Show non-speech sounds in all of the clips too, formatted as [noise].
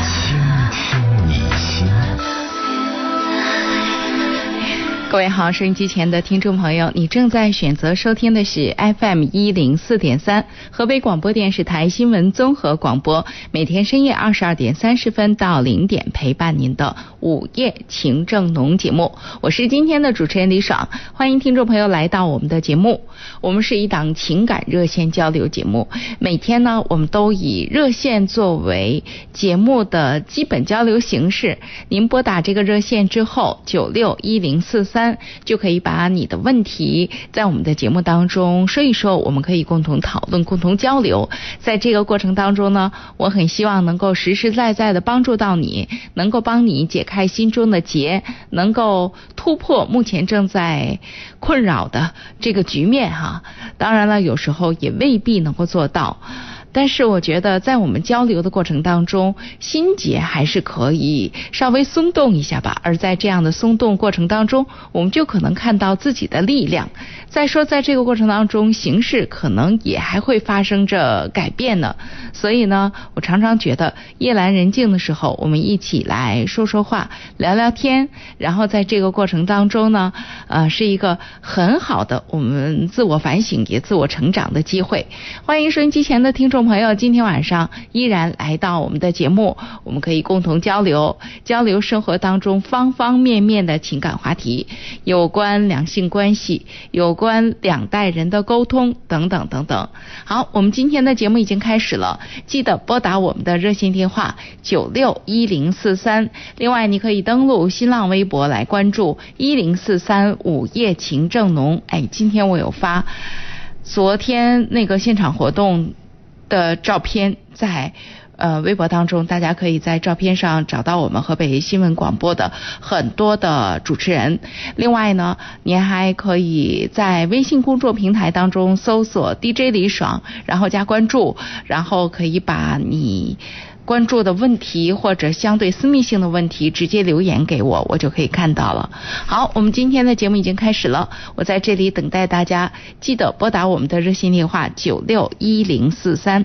倾听你心。各位好，收音机前的听众朋友，你正在选择收听的是 FM 一零四点三，河北广播电视台新闻综合广播，每天深夜二十二点三十分到零点陪伴您的午夜情正浓节目。我是今天的主持人李爽，欢迎听众朋友来到我们的节目。我们是一档情感热线交流节目，每天呢，我们都以热线作为节目的基本交流形式。您拨打这个热线之后，九六一零四三，就可以把你的问题在我们的节目当中说一说，我们可以共同讨论、共同交流。在这个过程当中呢，我很希望能够实实在在的帮助到你，能够帮你解开心中的结，能够突破目前正在困扰的这个局面哈。当然了，有时候也未必能够做到。但是我觉得，在我们交流的过程当中，心结还是可以稍微松动一下吧。而在这样的松动过程当中，我们就可能看到自己的力量。再说，在这个过程当中，形势可能也还会发生着改变呢。所以呢，我常常觉得夜阑人静的时候，我们一起来说说话、聊聊天，然后在这个过程当中呢，呃，是一个很好的我们自我反省也自我成长的机会。欢迎收音机前的听众。朋友，今天晚上依然来到我们的节目，我们可以共同交流交流生活当中方方面面的情感话题，有关两性关系，有关两代人的沟通等等等等。好，我们今天的节目已经开始了，记得拨打我们的热线电话九六一零四三。另外，你可以登录新浪微博来关注一零四三午夜情正浓。哎，今天我有发昨天那个现场活动。的照片在呃微博当中，大家可以在照片上找到我们河北新闻广播的很多的主持人。另外呢，您还可以在微信公众平台当中搜索 DJ 李爽，然后加关注，然后可以把你关注的问题或者相对私密性的问题直接留言给我，我就可以看到了。好，我们今天的节目已经开始了，我在这里等待大家，记得拨打我们的热线电话九六一零四三。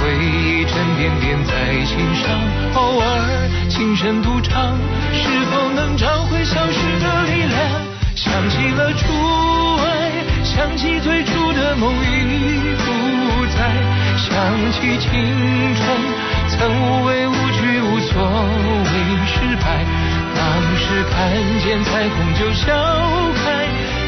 回忆沉甸甸在心上，偶尔轻声独唱，是否能找回消失的力量？想起了初爱，想起最初的梦已不在，想起青春曾无畏无惧，无所谓失败。当时看见彩虹就笑开。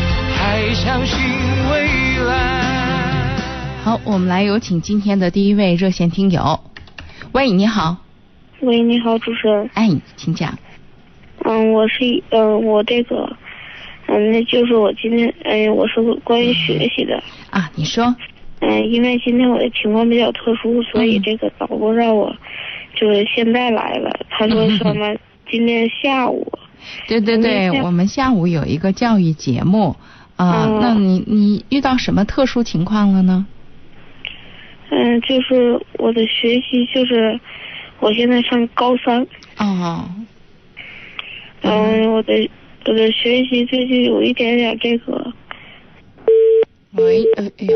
还相信未来。好，我们来有请今天的第一位热线听友。喂，你好。喂，你好，主持人。哎，请讲。嗯，我是嗯，我这个嗯，那就是我今天哎，我是关于学习的。啊，你说。嗯，因为今天我的情况比较特殊，所以这个导播让我就是现在来了。他说什么？[laughs] 今天下午。对对对，我们下午有一个教育节目啊、嗯那你你遇到什么特殊情况了呢？嗯，就是我的学习，就是我现在上高三，哦，嗯，我的我的学习最近有一点点这个，喂，哎哎呀，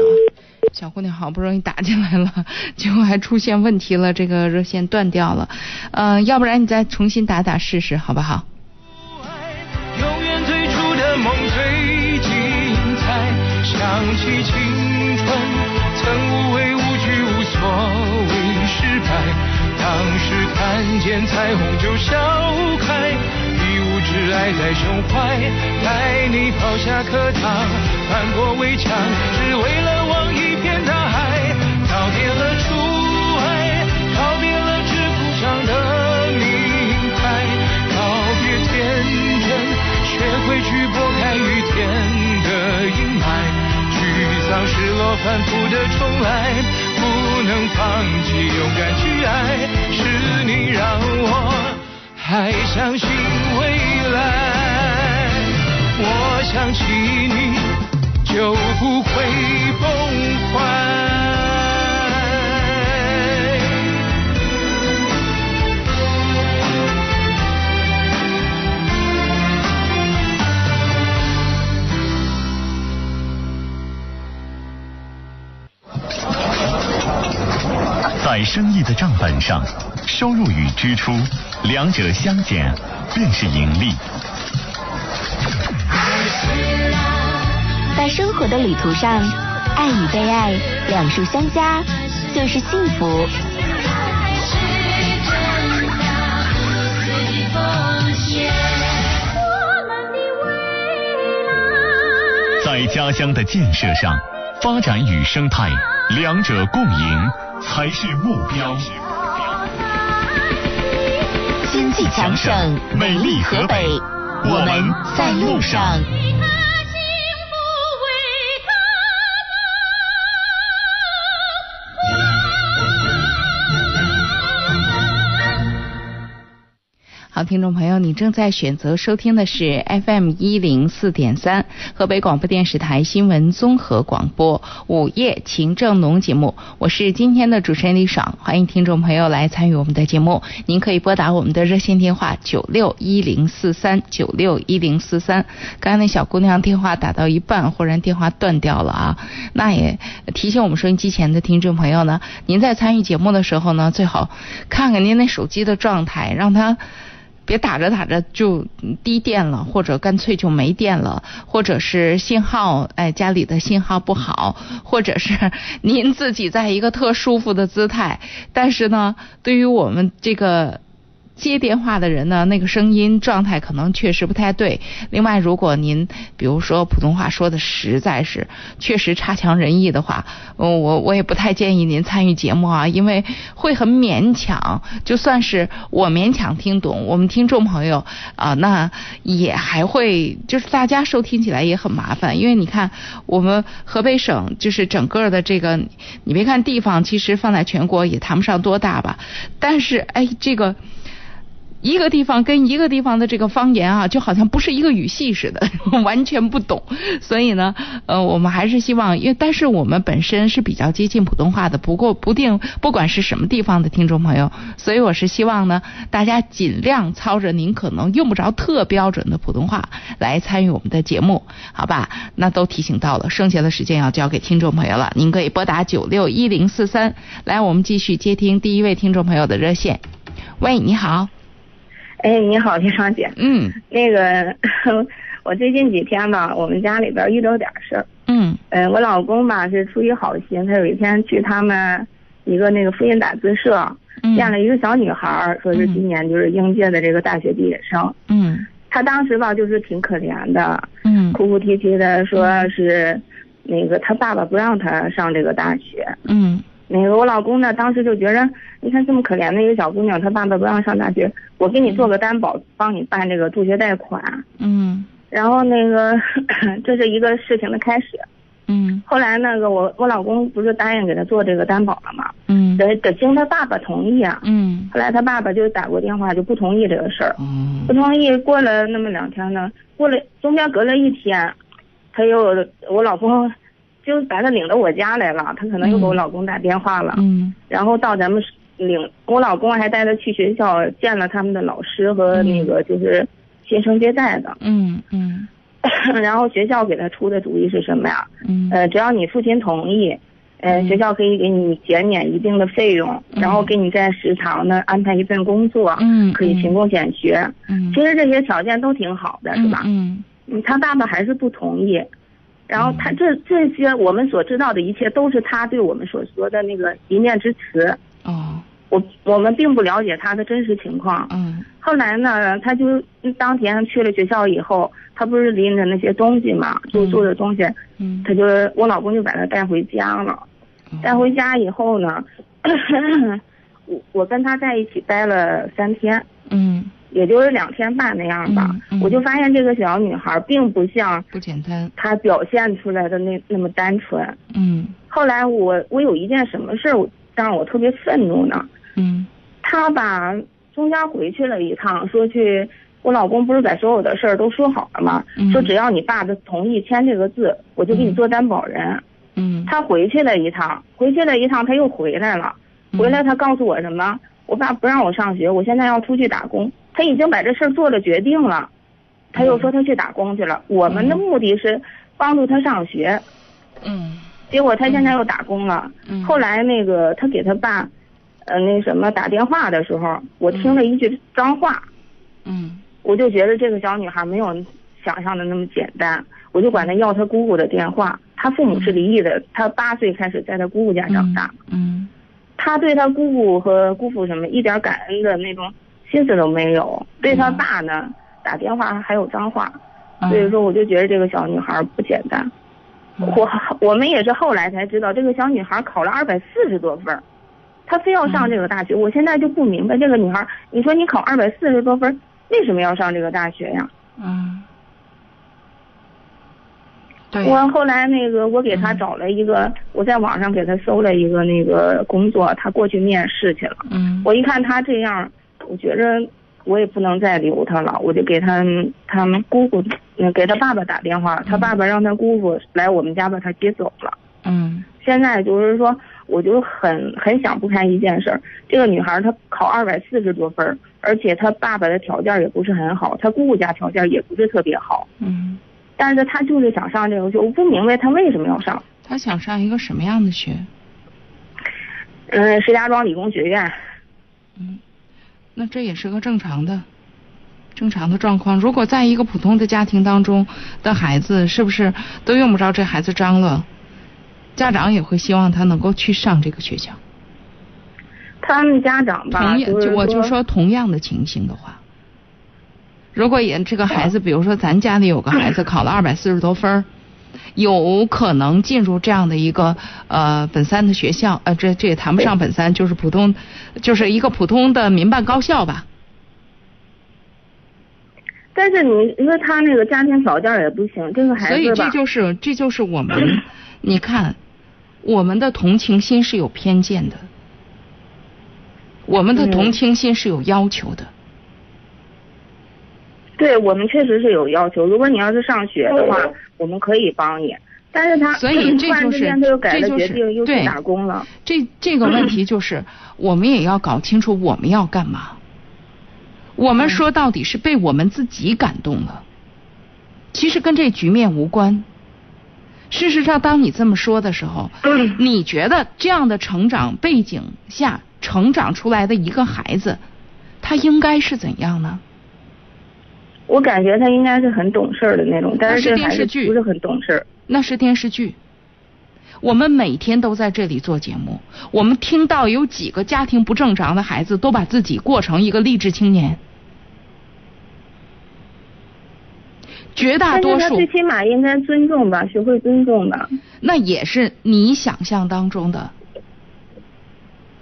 小姑娘好不容易打进来了，结果还出现问题了，这个热线断掉了。呃，要不然你再重新打打试试，好不好？永远最初的梦最精彩，想起青春，曾无畏无惧，无所谓失败。当时看见彩虹就笑开，一无挚爱在胸怀，带你跑下课堂，翻过围墙，只为了望一片大落、反复的重来，不能放弃，勇敢去爱，是你让我还相信未来。我想起你，就不会崩坏。在生意的账本上，收入与支出两者相减便是盈利。在生活的旅途上，爱与被爱两数相加就是幸福。在家乡的建设上，发展与生态两者共赢才是目标。经济强省，美丽河北，我们在路上。好，听众朋友，你正在选择收听的是 FM 一零四点三河北广播电视台新闻综合广播午夜情正浓节目，我是今天的主持人李爽，欢迎听众朋友来参与我们的节目。您可以拨打我们的热线电话九六一零四三九六一零四三。刚才那小姑娘电话打到一半，忽然电话断掉了啊，那也提醒我们收音机前的听众朋友呢，您在参与节目的时候呢，最好看看您那手机的状态，让它。别打着打着就低电了，或者干脆就没电了，或者是信号，哎，家里的信号不好，或者是您自己在一个特舒服的姿态，但是呢，对于我们这个。接电话的人呢，那个声音状态可能确实不太对。另外，如果您比如说普通话说的实在是确实差强人意的话，嗯，我我也不太建议您参与节目啊，因为会很勉强。就算是我勉强听懂，我们听众朋友啊、那也还会就是大家收听起来也很麻烦，因为你看我们河北省就是整个的这个，你别看地方其实放在全国也谈不上多大吧，但是哎这个。一个地方跟一个地方的这个方言啊，就好像不是一个语系似的，[laughs] 完全不懂。所以呢，呃，我们还是希望，因为但是我们本身是比较接近普通话的，不过不定不管是什么地方的听众朋友，所以我是希望呢，大家尽量操着您可能用不着特标准的普通话来参与我们的节目，好吧？那都提醒到了，剩下的时间要交给听众朋友了，您可以拨打九六一零四三，来，我们继续接听第一位听众朋友的热线。喂，你好，哎，你好，[laughs] 李双姐。嗯那个，[laughs] 我最近几天吧，我们家里边遇到点事儿。嗯嗯，我老公吧是出于好心，他有一天去他们一个那个复印打字社，嗯，见了一个小女孩儿，说是今年就是应届的这个大学毕业生。嗯他当时吧就是挺可怜的，嗯哭哭啼啼的说是那个他爸爸不让他上这个大学。嗯那个我老公呢，当时就觉着，你看这么可怜的一个小姑娘，她爸爸不让上大学，我给你做个担保，帮你办这个助学贷款。嗯然后那个，[coughs] 这是一个事情的开始。嗯后来那个我我老公不是答应给他做这个担保了吗？嗯得得经他爸爸同意啊。嗯后来他爸爸就打过电话，就不同意这个事儿。嗯不同意，过了那么两天呢，过了中间隔了一天，他又我老公就把他领到我家来了，他可能又给我老公打电话了，嗯。然后到咱们领我老公还带他去学校见了他们的老师和那个就是新生接待的，嗯嗯。[laughs] 然后学校给他出的主意是什么呀？嗯。呃，只要你父亲同意，呃，嗯。学校可以给你减免一定的费用，嗯。然后给你在食堂呢安排一份工作，嗯可以勤工俭学。嗯。其实这些条件都挺好的，是吧？嗯。嗯，他爸爸还是不同意，然后他这这些我们所知道的一切都是他对我们所说的那个一面之词，哦。我我们并不了解他的真实情况。嗯。后来呢，他就嗯当天去了学校以后，他不是拎着那些东西嘛，住宿的东西，嗯。他就我老公就把他带回家了。带回家以后呢，[coughs] 我我跟他在一起待了三天，嗯也就是两天半那样吧。嗯嗯我就发现这个小女孩并不像不简单她表现出来的那那么单纯。嗯后来我我有一件什么事儿让我特别愤怒呢？嗯她把中间回去了一趟，说去。我老公不是把所有的事儿都说好了吗？嗯说只要你爸的同意签这个字，我就给你做担保人。嗯她回去了一趟，回去了一趟，她又回来了。嗯回来她告诉我什么？我爸不让我上学，我现在要出去打工。他已经把这事儿做了决定了，他又说他去打工去了。我们的目的是帮助他上学，嗯结果他现在又打工了。嗯后来那个他给他爸，呃，那什么打电话的时候，我听了一句脏话，嗯我就觉得这个小女孩没有想象的那么简单，我就管她要她姑姑的电话。她父母是离异的，她八岁开始在她姑姑家长大。嗯他对他姑姑和姑父什么一点感恩的那种心思都没有，对他爸呢打电话还有脏话，嗯所以说我就觉得这个小女孩不简单。我我们也是后来才知道，这个小女孩考了二百四十多分，她非要上这个大学。我现在就不明白这个女孩，你说你考二百四十多分，为什么要上这个大学呀？嗯对我后来那个，我给他找了一个，我在网上给他搜了一个那个工作，他过去面试去了。嗯。我一看他这样，我觉着我也不能再留他了，我就给他他们姑姑，嗯，给他爸爸打电话，他爸爸让他姑父来我们家把他接走了。嗯。现在就是说，我就很很想不开一件事儿，这个女孩她考二百四十多分，而且她爸爸的条件也不是很好，她姑姑家条件也不是特别好，嗯，但是他就是想上这个学，我不明白他为什么要上。他想上一个什么样的学？嗯，石家庄理工学院。嗯，那这也是个正常的、正常的状况。如果在一个普通的家庭当中的孩子，是不是都用不着这孩子张罗？家长也会希望他能够去上这个学校。他们家长吧，我就说同样的情形的话，如果也这个孩子，比如说咱家里有个孩子考了二百四十多分儿，有可能进入这样的一个呃本三的学校，呃这这也谈不上本三，就是普通，就是一个普通的民办高校吧。但是你你说他那个家庭条件也不行，这个孩子所以，这就是这就是我们，你看，我们的同情心是有偏见的，我们的嗯同情心是有要求的。对我们确实是有要求。如果你要是上学的话，我们可以帮你。但是他所以这突然之就是间他又改了这就是决定，又去对打工了。这这个问题就是，我们也要搞清楚我们要干嘛。我们说到底是被我们自己感动了，其实跟这局面无关。事实上，当你这么说的时候，你觉得这样的成长背景下成长出来的一个孩子，他应该是怎样呢？我感觉他应该是很懂事儿的那种，但那是是电视剧不是很懂事儿。那是电视剧。我们每天都在这里做节目，我们听到有几个家庭不正常的孩子都把自己过成一个励志青年，绝大多数最起码应该尊重吧，学会尊重吧。那也是你想象当中的，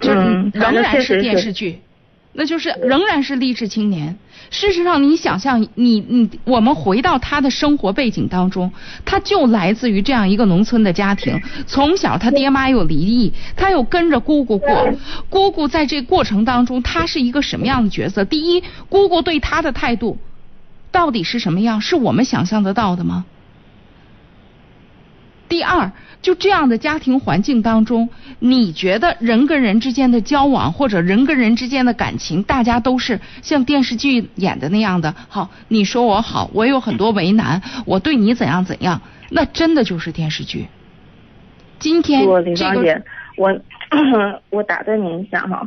就仍然是电视剧，那就是仍然是励志青年。事实上，你想象，你你我们回到他的生活背景当中，他就来自于这样一个农村的家庭，从小他爹妈又离异，他又跟着姑姑过，姑姑在这过程当中，他是一个什么样的角色？第一，姑姑对他的态度到底是什么样？是我们想象得到的吗？第二，就这样的家庭环境当中，你觉得人跟人之间的交往，或者人跟人之间的感情，大家都是像电视剧演的那样的？好，你说我好，我有很多为难，我对你怎样怎样，那真的就是电视剧。今天我李这个芳姐，我我打断您一下哈，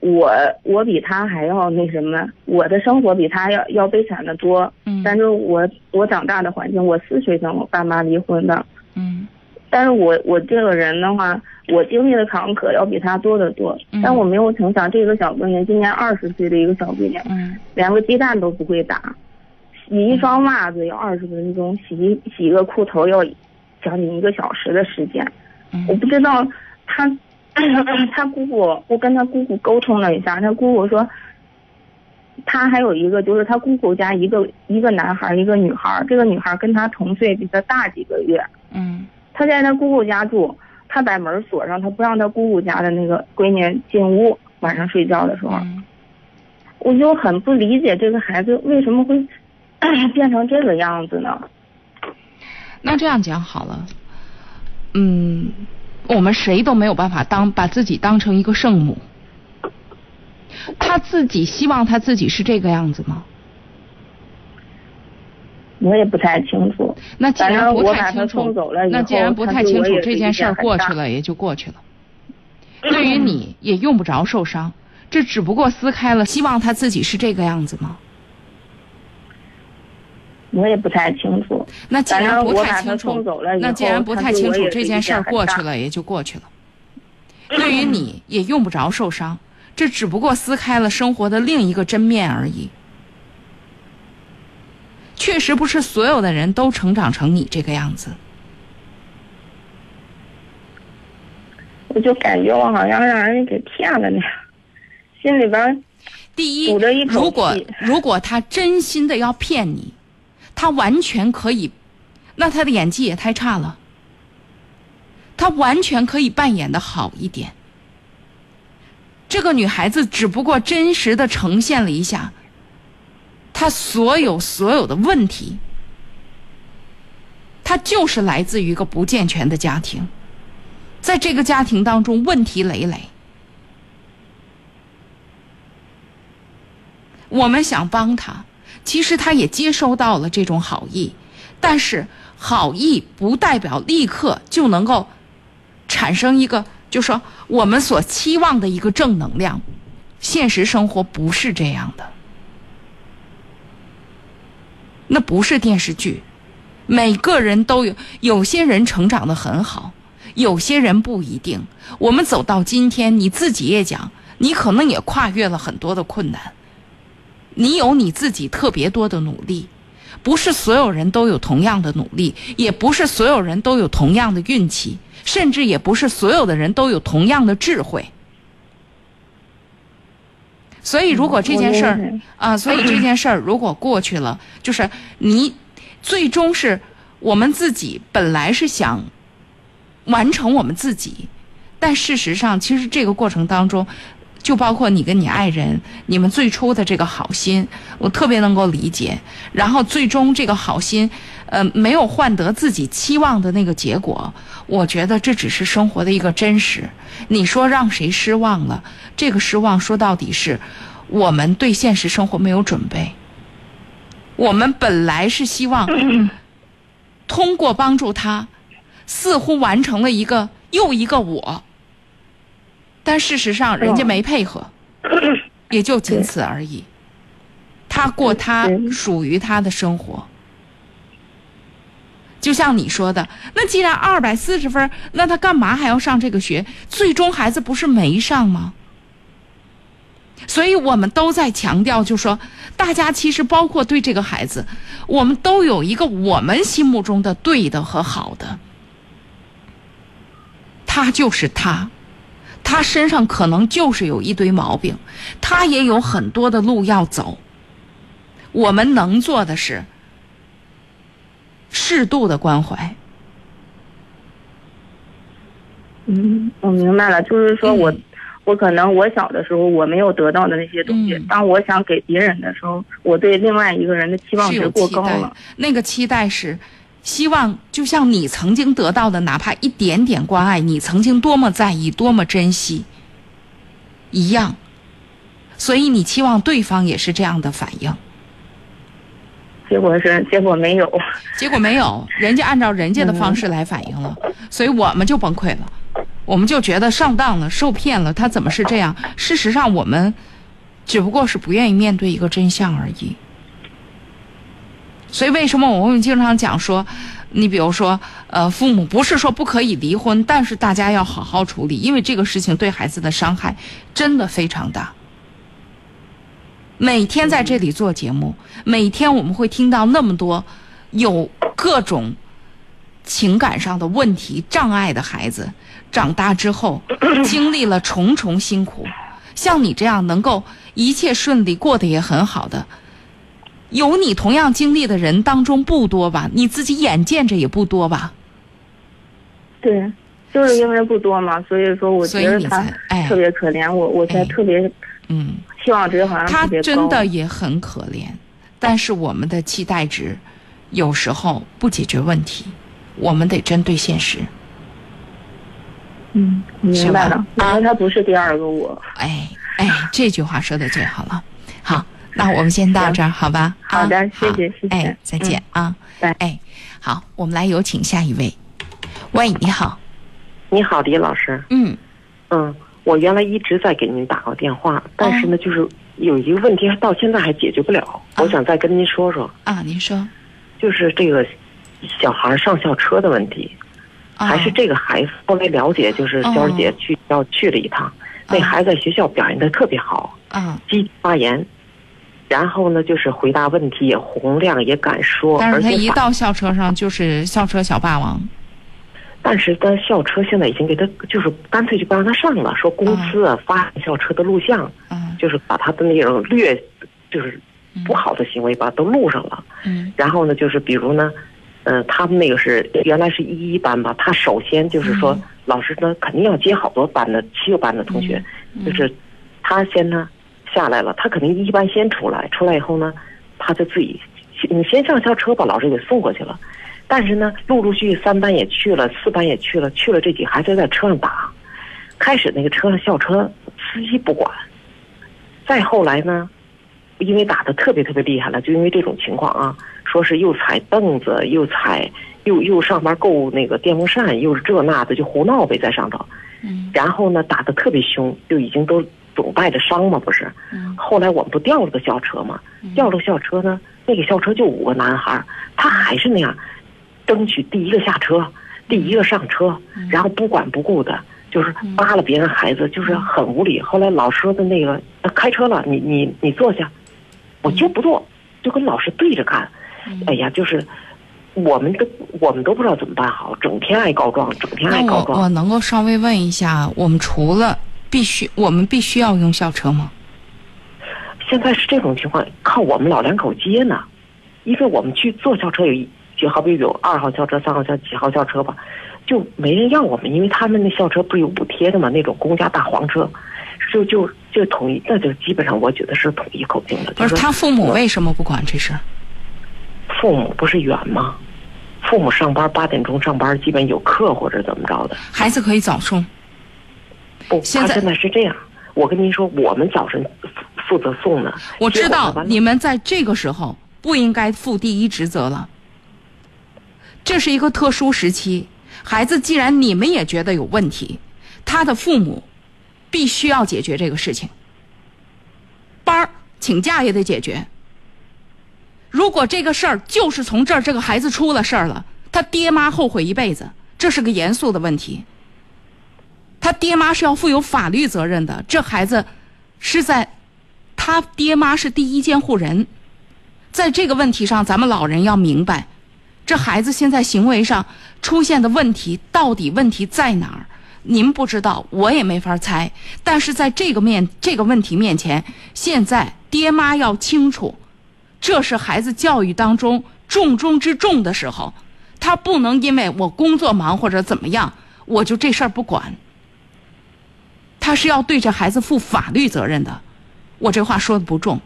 我我比他还要那什么，我的生活比他要要悲惨的多。嗯但是我我长大的环境，我四岁跟我爸妈离婚的。嗯但是我我这个人的话，我经历的坎坷要比他多得多。嗯但我没有成想，这个小姑娘今年二十岁的一个小姑娘，嗯连个鸡蛋都不会打，洗一双袜子要二十分钟，洗一洗一个裤头要将近一个小时的时间。我嗯不知道她，[clears throat] 她姑姑，我跟她姑姑沟通了一下，她姑姑说，他还有一个就是他姑姑家一个一个男孩一个女孩，这个女孩跟他同岁，比他大几个月。嗯他在他姑姑家住，他把门锁上，他不让他姑姑家的那个闺女进屋，晚上睡觉的时候，嗯我就很不理解这个孩子为什么会 [coughs] 变成这个样子呢？那这样讲好了，嗯，我们谁都没有办法当把自己当成一个圣母。他自己希望他自己是这个样子吗？我也不太清楚。那既然不太清楚那既然不太清楚这件事儿过去了，也就过去了。对于你 [laughs] 也用不着受伤，这只不过撕开了。希望他自己是这个样子吗？我也不太清楚。那既然不太清楚那既然不太清楚这件事儿过去了，也就过去了。对于你也用不着受伤，这只不过撕开了生活的另一个真面而已。确实不是所有的人都成长成你这个样子。我就感觉我好像让人给骗了那样，心里边第一，如果如果他真心的要骗你，他完全可以，那他的演技也太差了。他完全可以扮演的好一点。这个女孩子只不过真实的呈现了一下他所有所有的问题，他就是来自于一个不健全的家庭，在这个家庭当中问题累累。我们想帮他，其实他也接收到了这种好意，但是好意不代表立刻就能够产生一个，就说我们所期望的一个正能量。现实生活不是这样的，那不是电视剧。每个人都有，有些人成长的很好，有些人不一定。我们走到今天，你自己也讲，你可能也跨越了很多的困难。你有你自己特别多的努力，不是所有人都有同样的努力，也不是所有人都有同样的运气，甚至也不是所有的人都有同样的智慧。所以，如果这件事儿啊，所以这件事儿如果过去了，就是你最终是我们自己本来是想完成我们自己，但事实上，其实这个过程当中。就包括你跟你爱人，你们最初的这个好心，我特别能够理解。然后最终这个好心，呃，没有换得自己期望的那个结果，我觉得这只是生活的一个真实。你说让谁失望了？这个失望说到底是我们对现实生活没有准备。我们本来是希望通过帮助他，似乎完成了一个又一个我。但事实上，人家没配合，[coughs] 也就仅此而已。他过他属于他的生活，就像你说的，那既然二百四十分，那他干嘛还要上这个学？最终孩子不是没上吗？所以我们都在强调，就说大家其实包括对这个孩子，我们都有一个我们心目中的对的和好的，他就是他。他身上可能就是有一堆毛病，他也有很多的路要走。我们能做的是适度的关怀。嗯，我明白了，就是说我，嗯我可能我小的时候我没有得到的那些东西，嗯当我想给别人的时候，我对另外一个人的期望值过高了。，那个期待是希望，就像你曾经得到的，哪怕一点点关爱，你曾经多么在意、多么珍惜一样，所以你期望对方也是这样的反应。结果是结果没有，结果没有，人家按照人家的方式来反应了，所以我们就崩溃了，我们就觉得上当了、受骗了，他怎么是这样？事实上，我们只不过是不愿意面对一个真相而已。所以，为什么我们经常讲说，你比如说，呃，父母不是说不可以离婚，但是大家要好好处理，因为这个事情对孩子的伤害真的非常大。每天在这里做节目，每天我们会听到那么多有各种情感上的问题、障碍的孩子，长大之后 [laughs] 经历了重重辛苦。像你这样能够一切顺利、过得也很好的，有你同样经历的人当中不多吧？你自己眼见着也不多吧？对，就是因为不多嘛，所以说我觉得他特别可怜，我我才哎特别嗯。期望值好像他特别高。真的也很可怜，但是我们的期待值有时候不解决问题，我们得针对现实。嗯，明白了，因为他不是第二个我。哎哎，这句话说的最好了。好，那我们先到这儿，好吧？好的啊谢谢谢谢哎，再见啊。拜哎，好，我们来有请下一位。喂，你好。你好，李老师。嗯嗯，我原来一直在给您打过电话，但是呢，就是有一个问题到现在还解决不了，我想再跟您说说，啊，您说。就是这个小孩上校车的问题，啊还是这个孩子后来了解，就是娇儿姐去要去了一趟，那孩子在学校表现的特别好，啊，积极发言。然后呢，就是回答问题也洪亮，也敢说，但是他一到校车上就是校车小霸王。但是他校车现在已经给他，就是干脆就不让他上了，说公司啊发校车的录像，嗯就是把他的那种劣，就是不好的行为把它都录上了。嗯。然后呢，就是比如呢，嗯、他们那个是原来是一一班吧，他首先就是说，嗯。老师呢肯定要接好多班的七个班的同学，嗯。就是他先呢下来了，他肯定一班先出来，出来以后呢，他就自己你先上校车把老师给送过去了。但是呢，陆陆续续三班也去了，四班也去了，去了这几个孩子在车上打。开始那个车上校车司机不管，再后来呢，因为打的特别特别厉害了，就因为这种情况啊，说是又踩凳子，又踩又又上班够那个电风扇，又是这那的，就胡闹呗在上头。嗯然后呢，打的特别凶，就已经都总带着伤嘛，不是？嗯后来我们不调了个校车嘛，调了个校车呢，那个校车就五个男孩，他还是那样，争取第一个下车，第一个上车，然后不管不顾的，就是扒了别人孩子，就是很无理。后来老师说的那个呃开车了，你你你坐下，我就不坐，就跟老师对着干。哎呀，就是我们都我们都不知道怎么办好，整天爱告状，整天爱告状。我能够稍微问一下，我们除了必须我们必须要用校车吗？现在是这种情况，靠我们老两口接呢，因为我们去坐校车有一，就好比有二号校车、三号校、几号校车吧，就没人要我们，因为他们那校车不是有补贴的嘛，那种公家大黄车，就就就统一，那就基本上我觉得是统一口径的。不是他父母为什么不管这事儿？父母不是远吗？父母上班八点钟上班，基本有课或者怎么着的。孩子可以早送。不，现在是这样。我跟您说，我们早晨负负责送呢。我知道你们在这个时候不应该负第一职责了。这是一个特殊时期，孩子既然你们也觉得有问题，他的父母必须要解决这个事情。班儿请假也得解决。如果这个事儿就是从这儿这个孩子出了事儿了，他爹妈后悔一辈子，这是个严肃的问题。他爹妈是要负有法律责任的，这孩子是在他爹妈是第一监护人，在这个问题上，咱们老人要明白，这孩子现在行为上出现的问题到底问题在哪儿？您不知道，我也没法猜。但是在这个面这个问题面前，现在爹妈要清楚，这是孩子教育当中重中之重的时候，他不能因为我工作忙或者怎么样，我就这事儿不管。他是要对这孩子负法律责任的。我这话说的不重。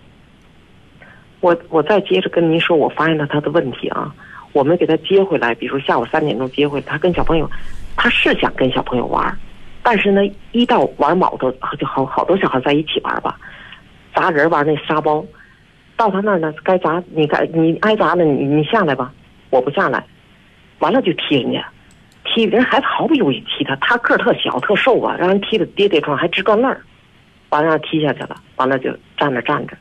我我再接着跟您说，我发现了他的问题啊。我们给他接回来，比如下午三点钟接回来，他跟小朋友，他是想跟小朋友玩，但是呢，一到玩毛的，就好好多小孩在一起玩吧，砸人玩那沙包，到他那儿呢，该砸你该你挨砸了，你你下来吧，我不下来，完了就踢人家，踢人孩子毫不犹豫踢他，他个儿特小特瘦啊，让人踢得跌跌撞，还直断泪儿，完了踢下去了，完了就站那站着。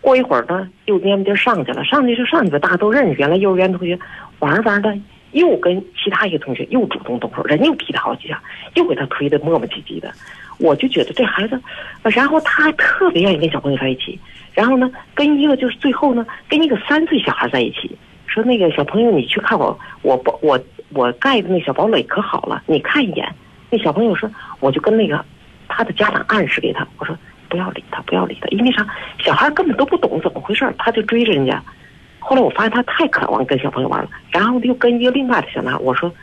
过一会儿呢，又蔫不上去了，上去就上去吧，大家都认识。原来幼儿园同学玩玩的，又跟其他一个同学又主动动手，人又踢他好几下，又给他推的磨磨唧唧的。我就觉得这孩子，然后他还特别愿意跟小朋友在一起，然后呢，跟一个就是最后呢，跟一个三岁小孩在一起，说那个小朋友，你去看我，我宝我我盖的那小堡垒可好了，你看一眼。那小朋友说，我就跟那个他的家长暗示给他，我说。不要理他，不要理他，因为啥？小孩根本都不懂怎么回事他就追着人家。后来我发现他太渴望跟小朋友玩了，然后又跟一个另外的小男孩，我说，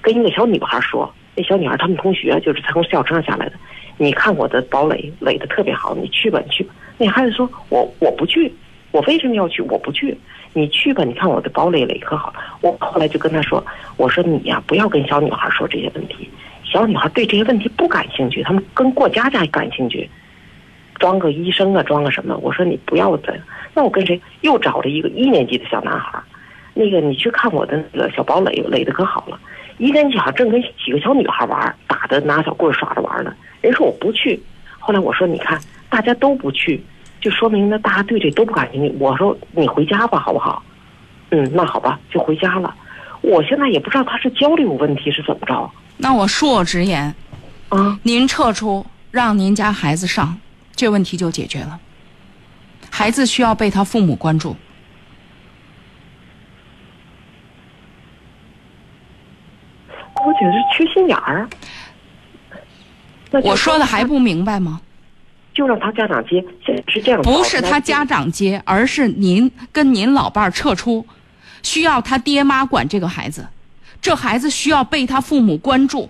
跟一个小女孩说，那小女孩他们同学就是从校车上下来的，你看我的堡垒垒的特别好，你去吧，你去吧。那孩子说，我我不去，我为什么要去？我不去，你去吧，你看我的堡垒垒可好。我后来就跟他说，我说你呀，不要跟小女孩说这些问题，小女孩对这些问题不感兴趣，他们跟过家家感兴趣。装个医生啊，装个什么？我说你不要再，那我跟谁又找了一个一年级的小男孩那个你去看我的那个小堡垒，垒的可好了。一年级小孩正跟几个小女孩玩，打的拿小棍耍着玩呢。人说我不去，后来我说你看大家都不去，就说明呢大家对这都不感兴趣。我说你回家吧，好不好？嗯，那好吧，就回家了。我现在也不知道他是交流问题是怎么着。那我恕我直言，啊，您撤出，让您家孩子上。这问题就解决了。孩子需要被他父母关注。我觉得是缺心眼儿。我说的还不明白吗？就让他家长接，现在是这样。不是他家长接，而是您跟您老伴儿撤出，需要他爹妈管这个孩子。这孩子需要被他父母关注。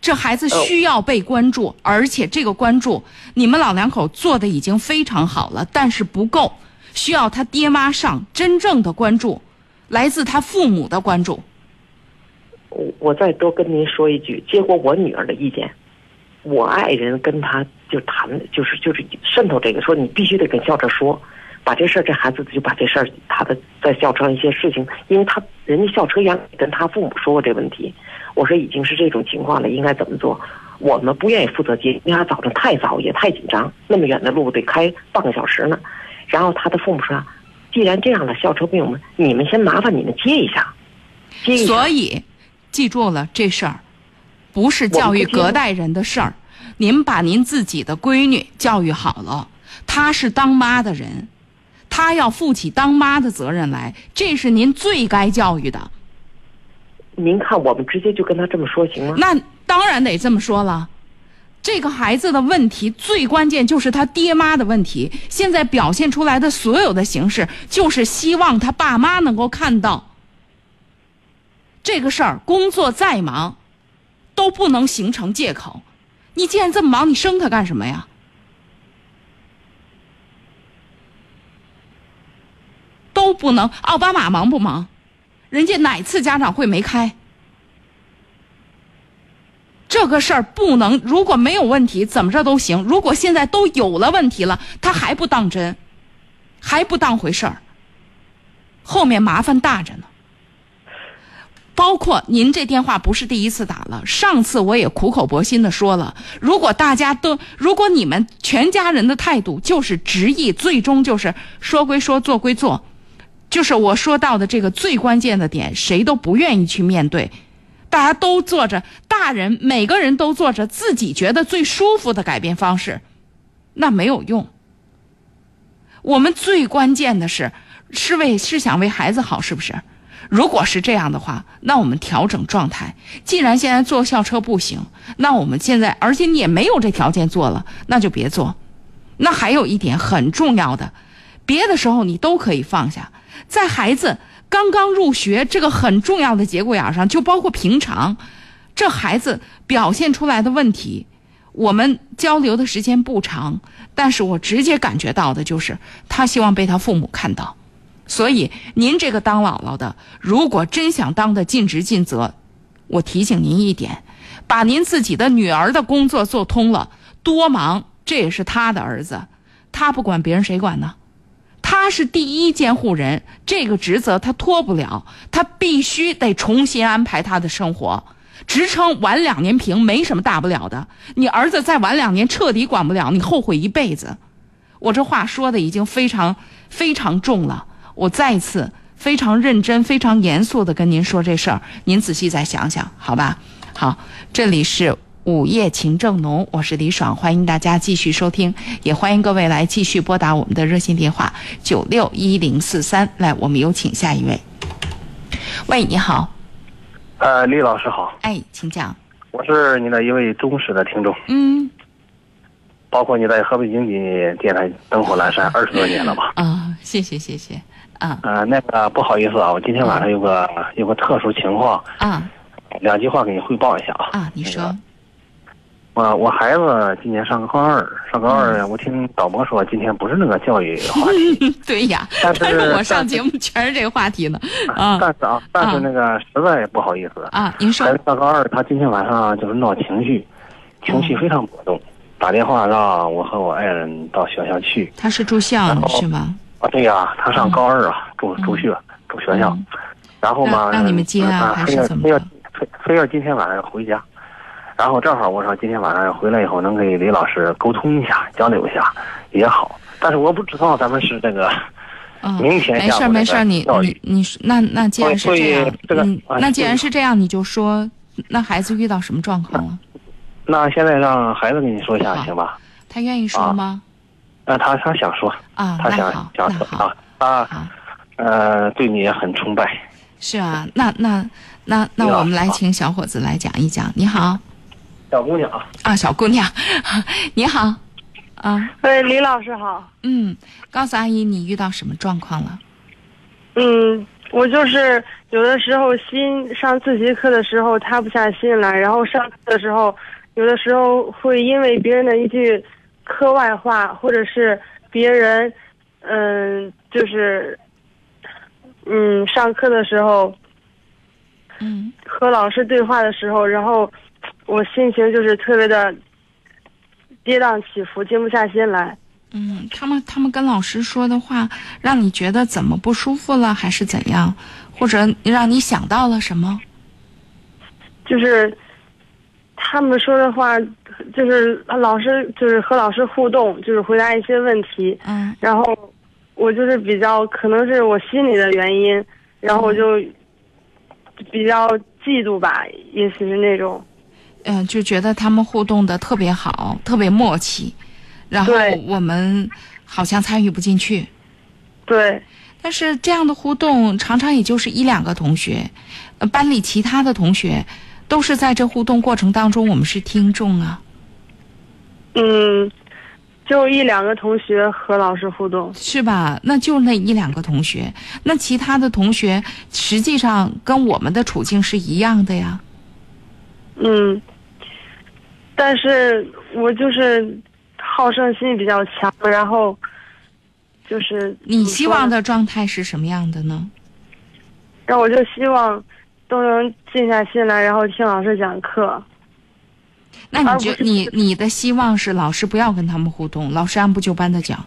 这孩子需要被关注，而且这个关注你们老两口做的已经非常好了，但是不够，需要他爹妈上真正的关注，来自他父母的关注。我我再多跟您说一句，接过我女儿的意见，我爱人跟他就谈，就是就是渗透这个，说你必须得跟校车说，把这事儿，这孩子就把这事儿，他的在校车上一些事情，因为他人家校车员跟他父母说过这问题。我说已经是这种情况了，应该怎么做？我们不愿意负责接，因为他早上太早也太紧张，那么远的路得开半个小时呢。然后他的父母说：“既然这样了，校车朋友们，你们先麻烦你们接一下，接一下。”所以，记住了这事儿，不是教育隔代人的事儿。您把您自己的闺女教育好了，她是当妈的人，她要负起当妈的责任来，这是您最该教育的。您看，我们直接就跟他这么说行吗？那当然得这么说了。这个孩子的问题最关键就是他爹妈的问题。现在表现出来的所有的形式，就是希望他爸妈能够看到这个事儿。工作再忙，都不能形成借口。你既然这么忙，你生他干什么呀？都不能。奥巴马忙不忙？人家哪次家长会没开？这个事儿不能，如果没有问题，怎么着都行。如果现在都有了问题了，他还不当真，还不当回事儿，后面麻烦大着呢。包括您这电话不是第一次打了，上次我也苦口婆心的说了，如果大家都，如果你们全家人的态度就是执意，最终就是说归说，做归做。就是我说到的这个最关键的点，谁都不愿意去面对，大家都做着大人，每个人都做着自己觉得最舒服的改变方式，那没有用。我们最关键的是，是为是想为孩子好，是不是？如果是这样的话，那我们调整状态。既然现在坐校车不行，那我们现在，而且你也没有这条件做了，那就别做。那还有一点很重要的，别的时候你都可以放下，在孩子刚刚入学这个很重要的节骨眼上，就包括平常，这孩子表现出来的问题，我们交流的时间不长，但是我直接感觉到的就是他希望被他父母看到。所以，您这个当姥姥的，如果真想当的尽职尽责，我提醒您一点，把您自己的女儿的工作做通了，多忙，这也是他的儿子，他不管别人谁管呢？他是第一监护人，这个职责他脱不了，他必须得重新安排他的生活。职称晚两年评没什么大不了的，你儿子再晚两年彻底管不了，你后悔一辈子。我这话说的已经非常非常重了。我再一次非常认真、非常严肃的跟您说这事儿，您仔细再想想，好吧？好，这里是午夜情正浓，我是李爽，欢迎大家继续收听，也欢迎各位来继续拨打我们的热线电话九六一零四三。来，我们有请下一位。喂，你好，呃，李老师好，哎，请讲。我是你的一位忠实的听众，嗯，包括你在河北经济电台灯火阑珊二十多年了吧？啊，谢谢谢谢，啊呃，那个不好意思啊，我今天晚上有个有个特殊情况，啊两句话给你汇报一下啊。啊，你说，我我孩子今年上高二，上高二，嗯我听导播说今天不是那个教育话题，[laughs] 对呀，但是我上节目全是这个话题呢，啊但是啊，但是那个实在不好意思，啊，您说孩子上高二，他今天晚上就是闹情绪，情绪非常波动，打电话让我和我爱人到学校去。他是住校是吗？啊，对呀、他上高二啊，住住学住学校，嗯。然后嘛，让让你们接啊嗯非要还是怎么非要非非要今天晚上要回家，然后正好我说今天晚上回来以后能给李老师沟通一下，交流一下也好，但是我不知道咱们是这个嗯，明天没事没事，你你你说那那既然是这样，这个嗯，啊那既然是这样，你就说，那孩子遇到什么状况了？那现在让孩子跟你说一下行吧？他愿意说啊。吗？那他他想说，啊，他想，想说啊，他，呃对你也很崇拜。是啊，那那那那我们来请小伙子来讲一讲。你好，小姑娘啊，啊，小姑娘，[laughs] 你好，啊，喂，李老师好。嗯，告诉阿姨你遇到什么状况了？嗯，我就是有的时候心上自习课的时候塌不下心来，然后上课的时候，有的时候会因为别人的一句课外话，或者是别人，嗯，就是，嗯，上课的时候嗯和老师对话的时候，然后我心情就是特别的跌宕起伏，静不下心来。嗯，他们他们跟老师说的话，让你觉得怎么不舒服了，还是怎样？或者让你想到了什么？就是他们说的话，就是老师就是和老师互动，就是回答一些问题，嗯。然后我就是比较可能是我心里的原因，然后我就比较嫉妒吧，也许是那种，嗯、就觉得他们互动的特别好，特别默契，然后我们好像参与不进去。对，但是这样的互动常常也就是一两个同学，呃，班里其他的同学都是在这互动过程当中，我们是听众啊，嗯，就一两个同学和老师互动，是吧？那就那一两个同学，那其他的同学实际上跟我们的处境是一样的呀。嗯，但是我就是好胜心比较强，然后就是你希望的。状态是什么样的呢？那我就希望都能静下心来，然后听老师讲课。那你觉而不是你你的希望是老师不要跟他们互动，老师按部就班的讲，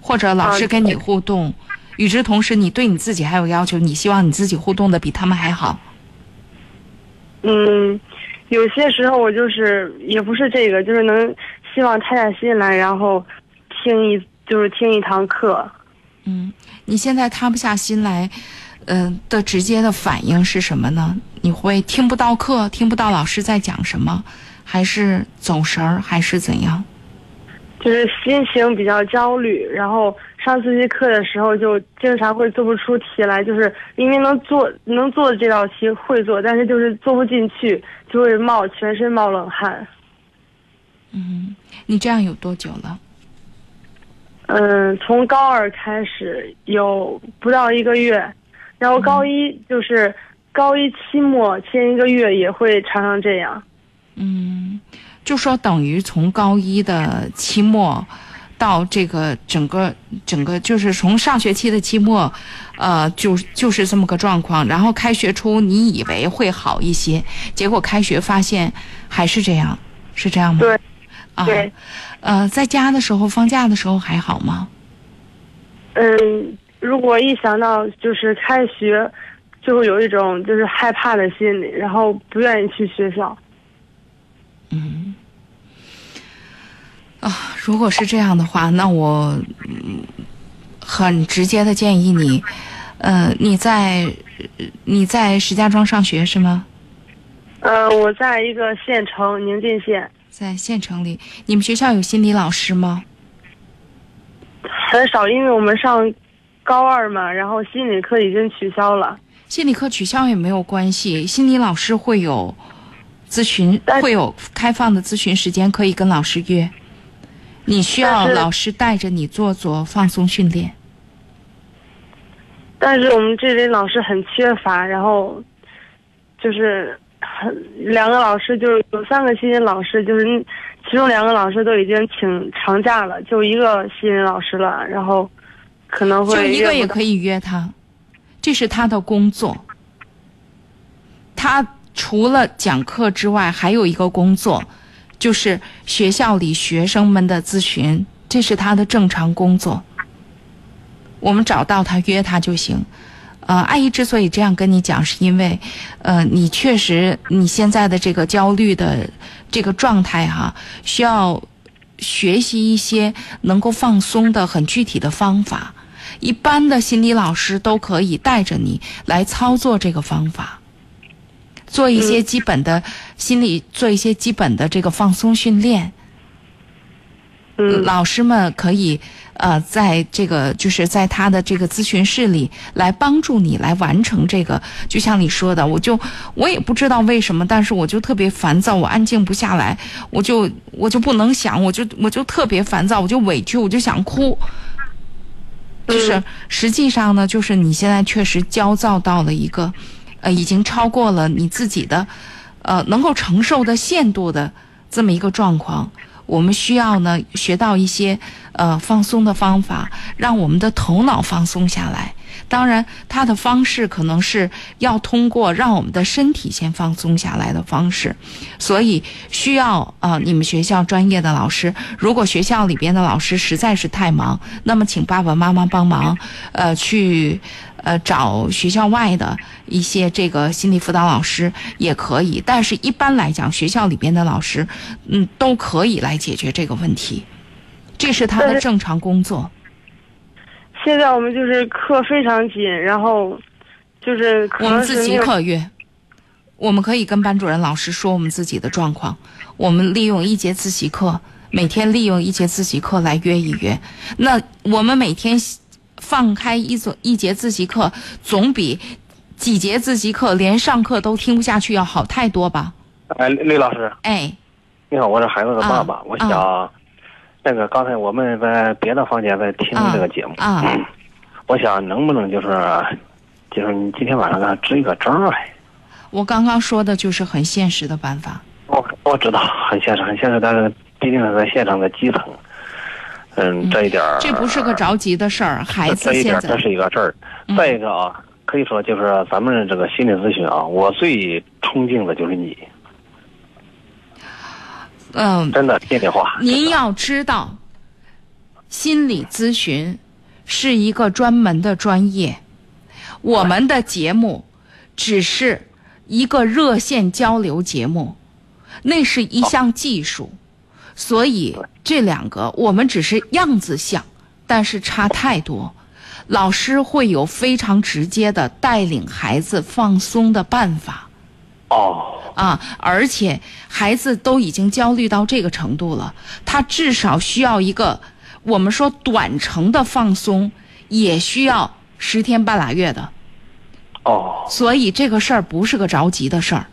或者老师啊跟你互动，与之同时你对你自己还有要求，你希望你自己互动的比他们还好。嗯，有些时候我就是也不是这个，就是能希望塌下心来，然后听一就是听一堂课。嗯，你现在塌不下心来，嗯、的直接的反应是什么呢？你会听不到课，听不到老师在讲什么，还是走神儿，还是怎样？就是心情比较焦虑，然后上自习课的时候就经常会做不出题来，就是明明能做能做的这道题会做，但是就是做不进去，就会冒全身冒冷汗。嗯，你这样有多久了？嗯，从高二开始有不到一个月，然后高一就是高一期末前一个月也会常常这样。嗯，就说等于从高一的期末到这个整个整个就是从上学期的期末，呃，就就是这么个状况。然后开学初你以为会好一些，结果开学发现还是这样，是这样吗？对，啊，对，呃，在家的时候放假的时候还好吗？嗯，如果一想到就是开学，就会有一种就是害怕的心理，然后不愿意去学校。嗯，啊，如果是这样的话，那我嗯很直接的建议你，呃，你在你在石家庄上学是吗？呃，我在一个县城宁晋县，在县城里，你们学校有心理老师吗？很少，因为我们上高二嘛，然后心理课已经取消了。心理课取消也没有关系，心理老师会有咨询，会有开放的咨询时间，可以跟老师约。你需要老师带着你做做放松训练。但是我们这里老师很缺乏，然后就是很两个老师，就是有三个新人老师，就是其中两个老师都已经请长假了，就一个新人老师了，然后可能会就一个也可以约他，这是他的工作。他除了讲课之外，还有一个工作，就是学校里学生们的咨询，这是他的正常工作。我们找到他约他就行。呃，阿姨之所以这样跟你讲，是因为，呃，你确实你现在的这个焦虑的这个状态哈、需要学习一些能够放松的很具体的方法。一般的心理老师都可以带着你来操作这个方法，做一些基本的心理，做一些基本的这个放松训练。嗯老师们可以呃，在这个就是在他的这个咨询室里来帮助你来完成这个。就像你说的，我就我也不知道为什么，但是我就特别烦躁，我安静不下来，我就我就不能想，我就我就特别烦躁，我就委屈，我就想哭。就是实际上呢，就是你现在确实焦躁到了一个，呃，已经超过了你自己的，呃，能够承受的限度的这么一个状况。我们需要呢学到一些呃放松的方法，让我们的头脑放松下来。当然，它的方式可能是要通过让我们的身体先放松下来的方式，所以需要呃你们学校专业的老师。如果学校里边的老师实在是太忙，那么请爸爸妈妈帮忙，呃去呃找学校外的一些这个心理辅导老师也可以。但是一般来讲，学校里边的老师嗯都可以来解决这个问题，这是他的正常工作。现在我们就是课非常紧，然后就是可我们自习课约，我们可以跟班主任老师说我们自己的状况，我们利用一节自习课，每天利用一节自习课来约一约。那我们每天放开一所一节自习课，总比几节自习课连上课都听不下去要好太多吧？哎，李老师，哎，你好，我是孩子的爸爸，啊我想，那个刚才我们在别的房间在听这个节目，啊我想能不能就是，就是你今天晚上给他支一个招儿来。我刚刚说的就是很现实的办法。我我知道很现实，很现实，但是毕竟是在县城的基层，嗯，这一点儿这不是个着急的事儿，孩子这一点现在。这是一个事儿。嗯。再一个啊，可以说就是咱们这个心理咨询啊，我最崇敬的就是你，嗯、真的心里话。您要知道，心理咨询是一个专门的专业，我们的节目只是一个热线交流节目，那是一项技术，所以这两个我们只是样子像，但是差太多。老师会有非常直接的带领孩子放松的办法。哦，啊，而且孩子都已经焦虑到这个程度了，他至少需要一个我们说短程的放松，也需要十天半拉月的。哦，所以这个事儿不是个着急的事儿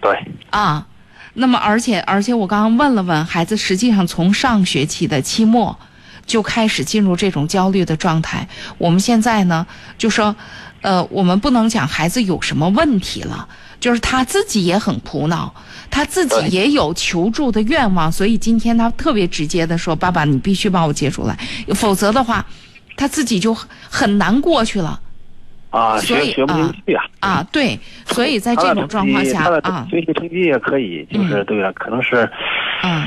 对，啊。那么，而且而且，我刚刚问了问孩子，实际上从上学期的期末就开始进入这种焦虑的状态。我们现在呢，就说，呃，我们不能讲孩子有什么问题了，就是他自己也很苦恼，他自己也有求助的愿望，所以今天他特别直接的说：“爸爸，你必须把我接出来，否则的话，他自己就很很难过去了。”啊，所以学学不进去啊。啊，对，所以在这种状况下啊，学习成绩也可以，就是对了，可能是，嗯，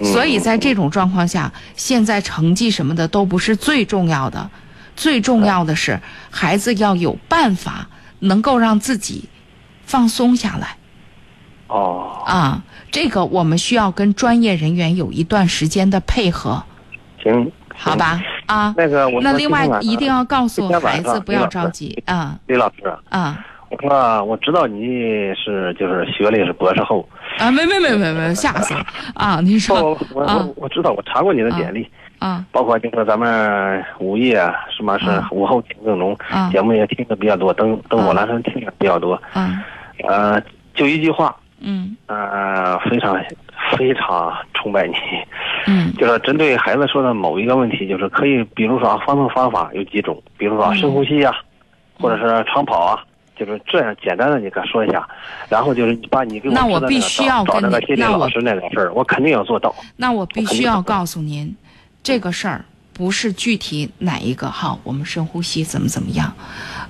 嗯。所以在这种状况下，现在成绩什么的都不是最重要的，最重要的是孩子要有办法能够让自己放松下来哦，啊。这个我们需要跟专业人员有一段时间的配合，行，好吧？啊，那个我那另外一定要告诉孩子不要着急啊李老师，啊我说我知道你是就是学历是博士后，啊！没没没没没，吓死了啊！您说 [laughs] 我啊我我知道我查过你的简历，啊包括就是咱们午夜什么是啊午后听这种啊节目也听的比较多，登登我栏上听的比较多，啊呃，就一句话，嗯呃，非常非常崇拜你。嗯就是针对孩子说的某一个问题，就是可以，比如说啊放松方法有几种，比如说深呼吸啊，或者是长跑啊，就是这样简单的你给他说一下，然后就是你把你给我那我必须要跟你那个心理那我老师那个事儿，我肯定要做到。那我必须要告诉您，这个事儿不是具体哪一个哈，我们深呼吸怎么怎么样，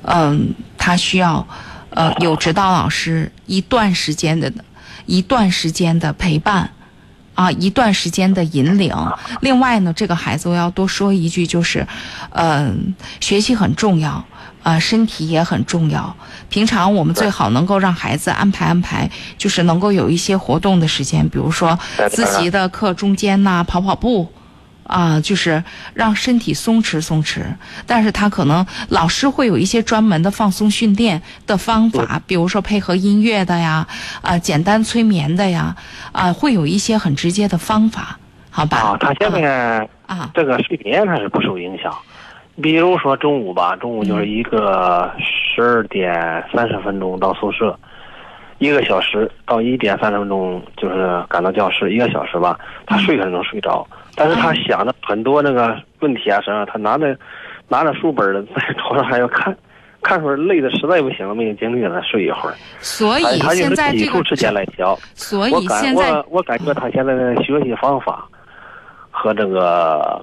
嗯，他需要呃有指导老师一段时间的一段时间的陪伴。啊，一段时间的引领。另外呢，这个孩子我要多说一句，就是，嗯、学习很重要，啊、身体也很重要。平常我们最好能够让孩子安排安排，就是能够有一些活动的时间，比如说自习的课中间呐、跑跑步。啊，就是让身体松弛松弛，但是他可能老师会有一些专门的放松训练的方法，比如说配合音乐的呀，啊，简单催眠的呀，啊，会有一些很直接的方法，好吧？啊，他现？在啊。这个睡眠他是不受影响，比如说中午吧，中午就是一个十二点三十分钟到宿舍，一个小时到一点三十分钟就是赶到教室，一个小时吧，他睡还是能睡着，但是他想的很多那个问题啊什么，他拿着拿着书本儿 [laughs] 在床上还要看。看会儿累的实在不行了，没有精力了，睡一会儿。所以他他就是现在这个时间来调。所以现在我我感觉他现在的学习方法和这个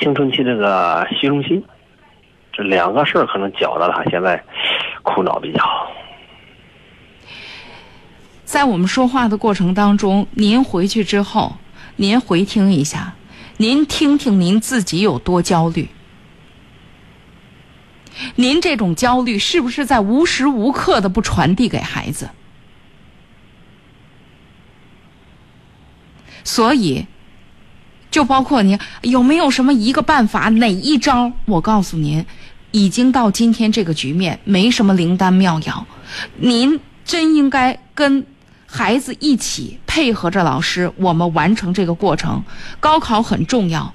青春期这个虚荣心这两个事儿，可能搅得他现在苦恼比较。在我们说话的过程当中，您回去之后，您回听一下，您听听您自己有多焦虑。您这种焦虑是不是在无时无刻的不传递给孩子？所以，就包括您有没有什么一个办法，哪一招？我告诉您，已经到今天这个局面，没什么灵丹妙药。您真应该跟孩子一起配合着老师，我们完成这个过程。高考很重要，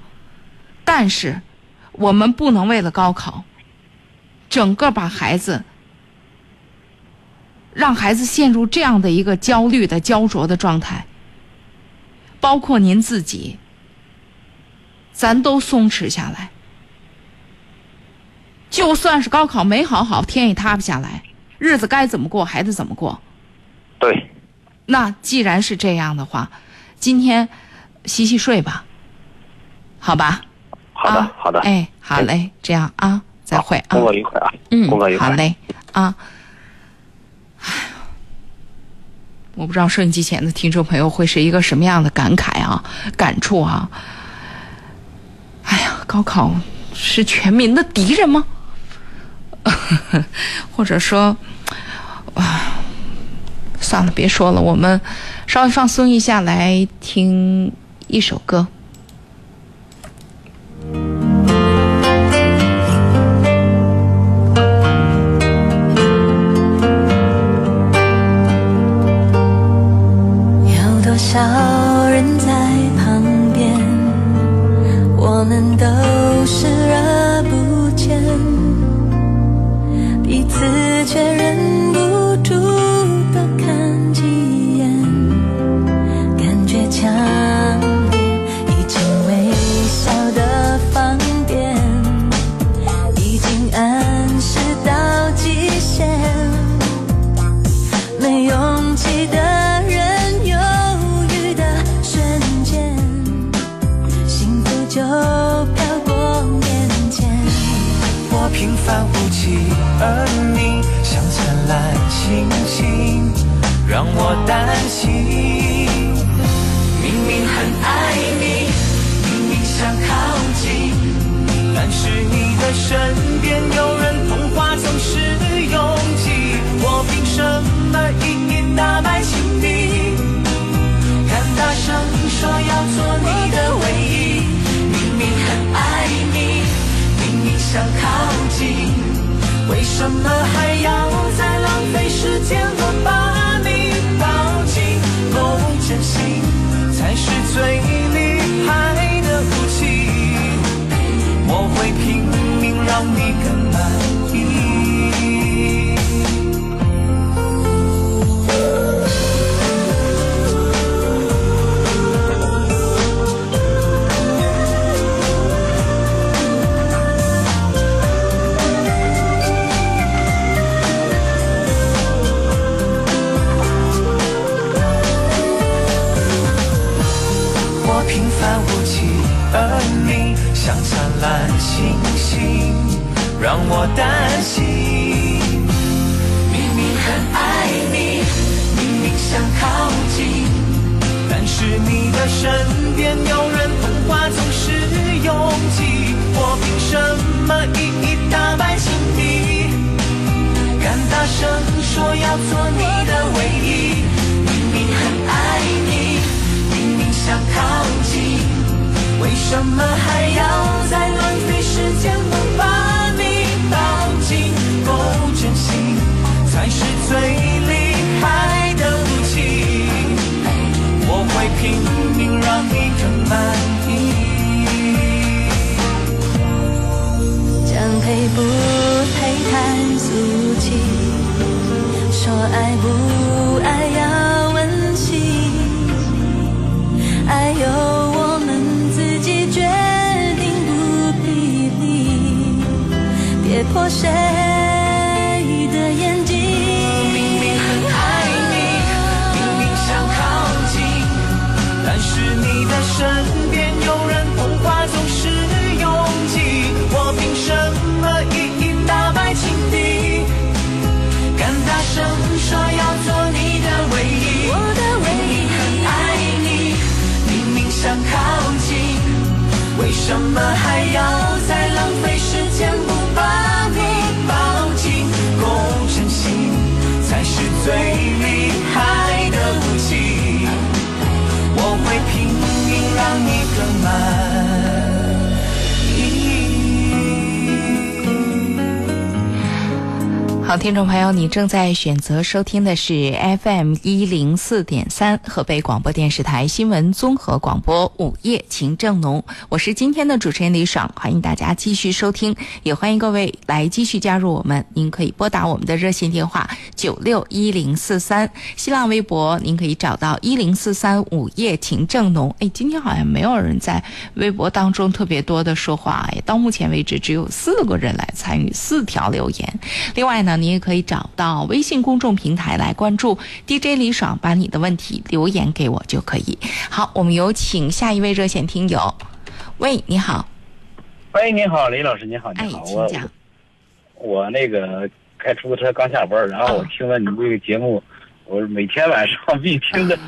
但是我们不能为了高考，整个把孩子让孩子陷入这样的一个焦虑的焦灼的状态。包括您自己，咱都松弛下来。就算是高考没考好，天也塌不下来，日子该怎么过还得怎么过。对，那既然是这样的话，今天洗洗睡吧，好吧？好的，啊好的，哎，好嘞，这样啊，再会啊工。作愉快啊，嗯工作愉，快。好嘞啊。唉我不知道收音机前的听众朋友会是一个什么样的感慨啊、感触啊。哎呀，高考是全民的敌人吗？[laughs] 或者说，啊，算了别说了我们稍微放松一下来听一首歌。有多少人在旁边我们都视而不见彼此却而你像灿烂星星，让我担心。明明很爱你，明明想靠近，但是你的身边有人，童话总是拥挤。我凭什么一一打败情敌？敢大声说要做你的唯一，明明很爱你，明明想靠近，为什么还要众朋友，你正在选择收听的是 FM 一零四点三河北广播电视台新闻综合广播午夜情正浓，我是今天的主持人李爽，欢迎大家继续收听，也欢迎各位来继续加入我们。您可以拨打我们的热线电话九六一零四三，新浪微博您可以找到一零四三午夜情正浓。哎，今天好像没有人在微博当中特别多的说话，哎，到目前为止只有四个人来参与四条留言。另外呢，你也可以找到微信公众平台来关注 DJ 李爽，把你的问题留言给我就可以。好，我们有请下一位热线听友。喂，你好。喂，你好，李老师，你好，你哎好，，我。我那个开出租车刚下班，然后我听了你这个节目，我每天晚上必听的。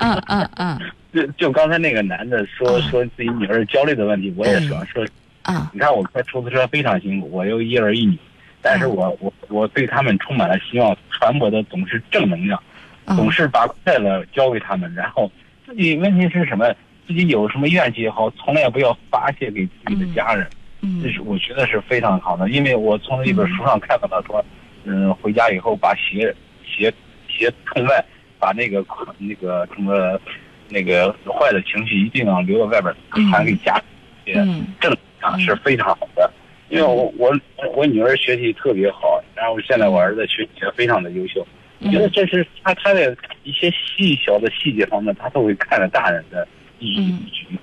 嗯嗯嗯就就刚才那个男的说说自己女儿焦虑的问题，我也说说，啊你看我开出租车非常辛苦，我又一儿一女，但是我我我对他们充满了希望，传播的总是正能量，总是把快乐交给他们，然后自己问题是什么？自己有什么怨气也好，从来也不要发泄给自己的家人。嗯这是我觉得是非常好的，因为我从一本书上看到了说，嗯，回家以后把鞋鞋鞋冲外，把那个那个什么那个坏的情绪一定要留到外边传给家人，嗯。正常是非常好的。因为我我我女儿学习特别好，然后现在我儿子学习也非常的优秀，我觉得这是他他的一些细小的细节方面，他都会看着大人的意义去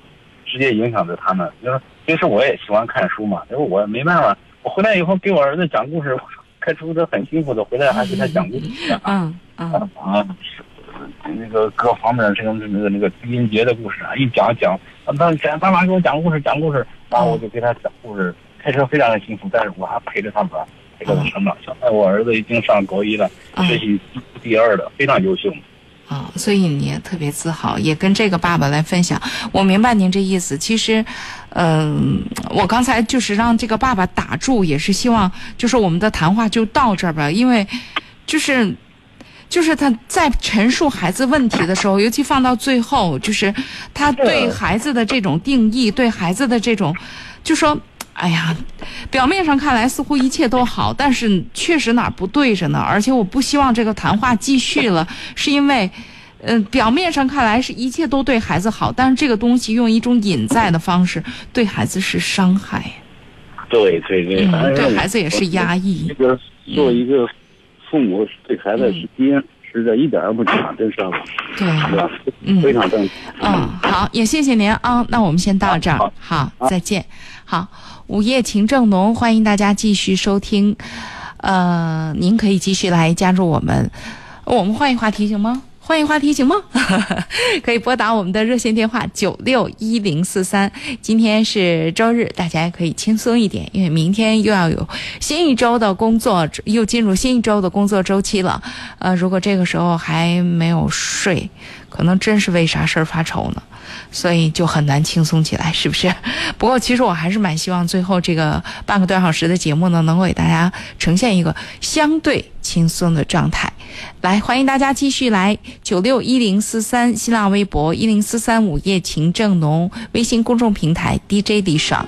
直接影响着他们。因为平时我也喜欢看书嘛，因为我没办法，我回来以后给我儿子讲故事，开出租车很辛苦的，回来还给他讲故事。嗯嗯啊，那个各方面这个那个那个狄仁杰的故事啊，一讲讲，啊，他讲爸妈给我讲故事讲故事，然后我就给他讲故事，开车非常的辛苦，但是我还陪着他玩，陪着他成长。现在我儿子已经上高一了，学习第二的，非常优秀。啊、所以你也特别自豪，也跟这个爸爸来分享。我明白您这意思。其实，嗯、我刚才就是让这个爸爸打住，也是希望就是我们的谈话就到这儿吧，因为就是。就是他在陈述孩子问题的时候，尤其放到最后，就是他对孩子的这种定义，对孩子的这种，就说，哎呀，表面上看来似乎一切都好，但是确实哪儿不对着呢。而且我不希望这个谈话继续了，是因为，嗯、表面上看来是一切都对孩子好，但是这个东西用一种隐在的方式对孩子是伤害。对对对，嗯对孩子也是压抑这个作为一个父母对孩子是爹，实的一点儿不假，真是的？对，吧？嗯非常正常。嗯，好，也谢谢您啊。那我们先到这儿，好，再见。好，午夜情正浓，欢迎大家继续收听。呃，您可以继续来加入我们，我们换一话题行吗？欢迎话题行吗？[laughs] 可以拨打我们的热线电话九六一零四三。今天是周日，大家也可以轻松一点，因为明天又要有新一周的工作，又进入新一周的工作周期了。呃，如果这个时候还没有睡，可能真是为啥事儿发愁呢？所以就很难轻松起来，是不是？[laughs] 不过其实我还是蛮希望最后这个半个多小时的节目呢，能够给大家呈现一个相对轻松的状态。来，欢迎大家继续来九六一零四三新浪微博一零四三午夜情正浓微信公众平台 DJ 李爽。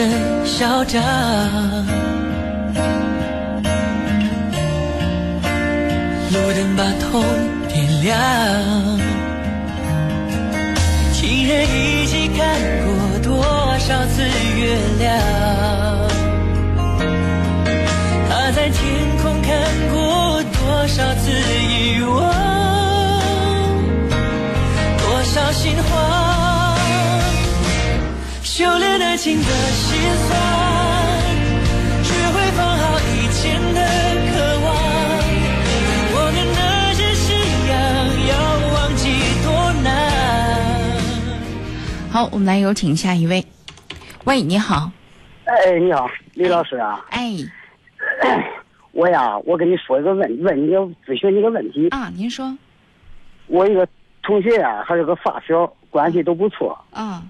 替他真嚣张。路灯把痛点亮，情人一起看过多少次月亮？他在天空看过多少次好，我们来有请下一位。喂，你好。哎，你好，李老师啊。哎。[clears throat] 我呀，我跟你说一个问问你咨询你个问题啊，您说。我一个同学呀，还是个发小，关系都不错。啊。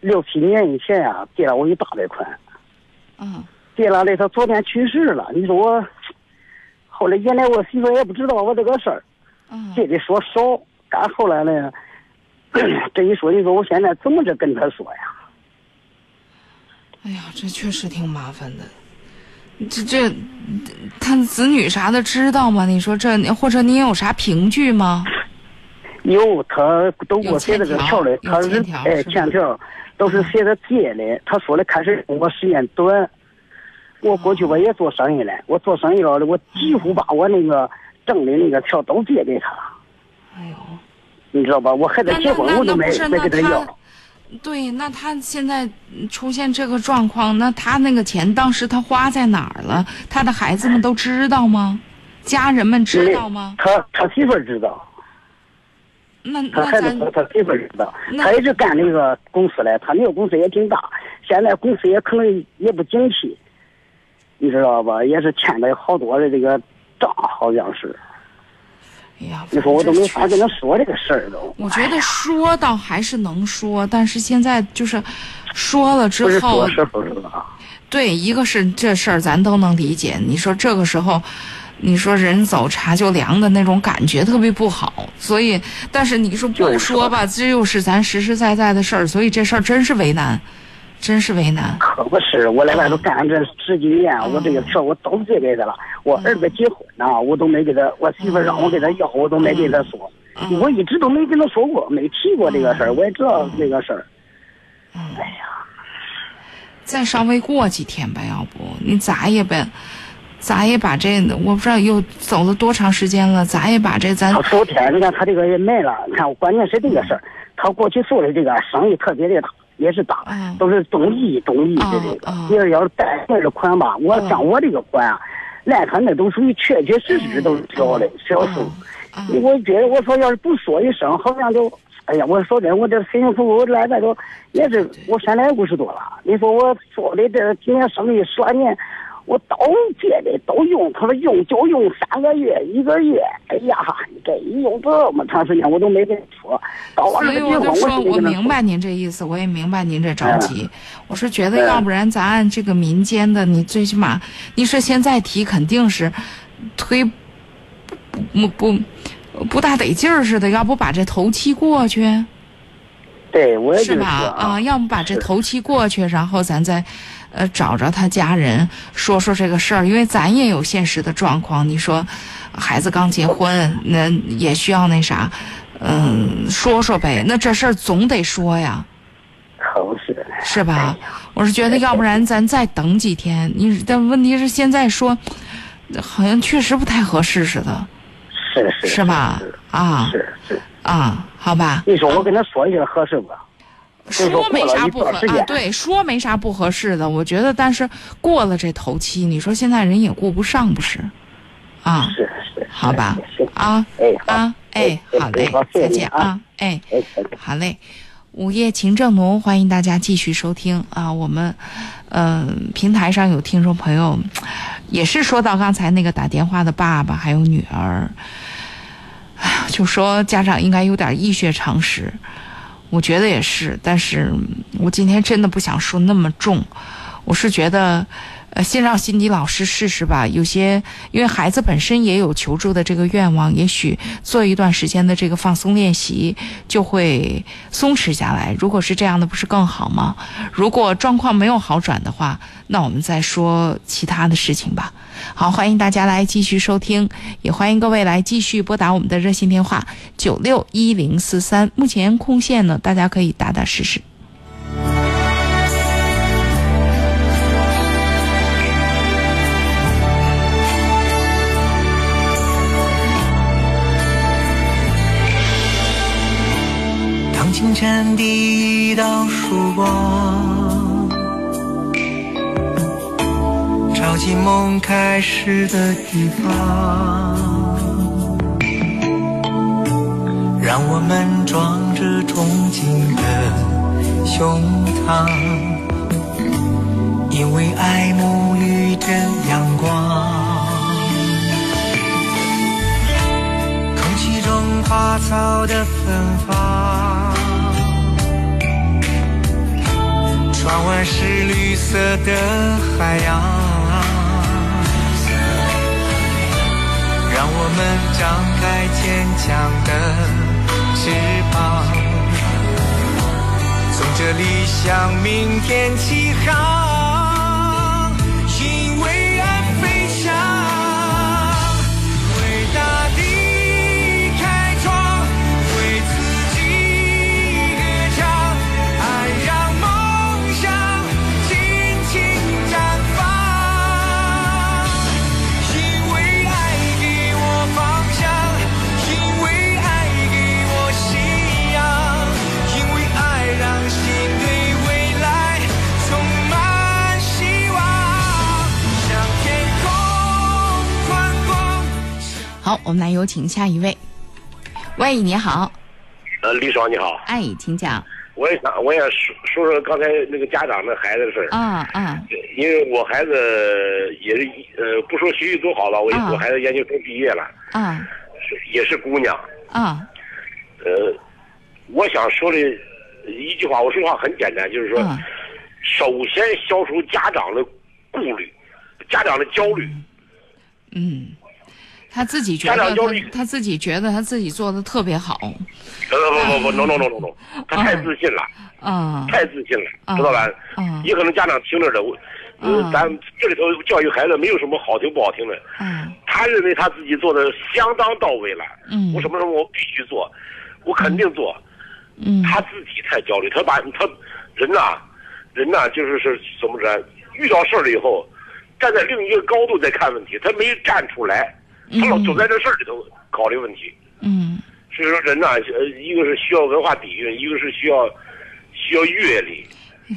六七年以前呀，借了我一大笔款。啊。借了的，他昨天去世了。你说我，后来原来我媳妇也不知道我这个事儿，嗯借的说少，但后来呢，[clears throat] 这一说，你说我现在怎么着跟他说呀？哎呀，这确实挺麻烦的。这这，他子女啥的知道吗？你说这，或者你有啥凭据吗？有，他都给我写这个条的，他是哎欠条，都是写的借的。他说的开始我时间短，我过去我也做生意了，我做生意了，我几乎把我那个挣的那个条都借给他了。哎呦，你知道吧？我还在结婚，我都没没给他要。对，那他现在出现这个状况，那他那个钱当时他花在哪儿了？他的孩子们都知道吗？家人们知道吗？他他媳妇儿知道。那他孩子他他媳妇儿知道，他也是干那个公司嘞，他那个公司也挺大，现在公司也可能也不景气，你知道吧？也是欠了好多的这个账，好像是。哎呀，你说我都没法跟他说这个事儿都。我觉得说倒还是能说，但是现在就是说了之后，对，一个是这事儿咱都能理解。你说这个时候。你说人走茶就凉的那种感觉特别不好，所以，但是你说不说吧，这又是咱实实在在的事儿，所以这事儿真是为难，真是为难。可不是，我在外头干这十几年，我这个事我都借给他了。我儿子结婚呢，我都没给他，我媳妇让我给他要，我都没给他说。我一直都没跟他说过，没提过这个事儿，我也知道这个事儿。哎呀，再稍微过几天吧，要不你咋也别。咋也把这，我不知道又走了多长时间了，咋也把这咱。他昨天，你看他这个也卖了，你看关键是这个事儿，他过去做的这个生意特别的大，也是大，都是中意中意的这个。你要要是贷款的款吧，我像我这个款啊，那他那都属于确确实实都是小的小数。我觉得我说要是不说一声，好像就，哎呀，我说真，我这辛辛苦苦来这都也是，我现在五十多了，你说我做的这今年生意十来年。我都借的都用，他说用就用三个月一个月，哎呀，这一用这么长时间我都没跟你说。所以我就说，我明白您这意思，我也明白您这着急。我是觉得，要不然咱按这个民间的，你最起码，你说现在提肯定是推不不不大得劲儿似的，要不把这头期过去？对，我也是吧？啊，要不把这头期过去，然后咱再。呃，找着他家人说说这个事儿，因为咱也有现实的状况。你说，孩子刚结婚，那也需要那啥，嗯，说说呗。那这事儿总得说呀，可不是，是吧？我是觉得，要不然咱再等几天。你但问题是现在说，好像确实不太合适似的，是是是吧？啊，是是啊，好吧。你说我跟他说一下合适不？说没啥不合啊，对，说没啥不合适的，我觉得，但是过了这头期，你说现在人也顾不上，不是？啊，是是，好吧，啊，哎，啊，哎，好嘞，再见啊，哎，好嘞，午夜情正浓，欢迎大家继续收听啊，我们，嗯，平台上有听众朋友，也是说到刚才那个打电话的爸爸还有女儿，就说家长应该有点医学常识。我觉得也是，但是我今天真的不想说那么重，我是觉得。呃，先让心理老师试试吧。有些因为孩子本身也有求助的这个愿望，也许做一段时间的这个放松练习就会松弛下来。如果是这样的，不是更好吗？如果状况没有好转的话，那我们再说其他的事情吧。好，欢迎大家来继续收听，也欢迎各位来继续拨打我们的热线电话九六一零四三。目前空线呢，大家可以打打试试。清晨第一道曙光，照进梦开始的地方，让我们装着憧憬的胸膛，因为爱沐浴着阳光，空气中花草的芬芳。窗外是绿色的海洋，让我们张开坚强的翅膀，从这里向明天起航。我们来有请下一位。喂，你好。呃，李爽你好。哎，请讲。我也想，我也说说说刚才那个家长那孩子的事儿。啊啊。因为我孩子也是呃，不说学习多好了，我我孩子研究生毕业了。啊。也是姑娘。啊。呃，我想说的一句话，我说话很简单，就是说，首先消除家长的顾虑，家长的焦虑。嗯。他自己觉得他他自己觉得他自己做的特别好。不不不不，no no no no no，他太自信了。啊。太自信了，知道吧？嗯。也可能家长听着的，我，咱这里头教育孩子没有什么好听不好听的。嗯。他认为他自己做的相当到位了。嗯。我什么什么我必须做，我肯定做。嗯。他自己太焦虑，他把他人呐，人呐，就是是怎么着？遇到事儿了以后，站在另一个高度在看问题，他没站出来。他老总在这事儿里头考虑问题，嗯，所以说人呐，呃，一个是需要文化底蕴，一个是需要需要阅历，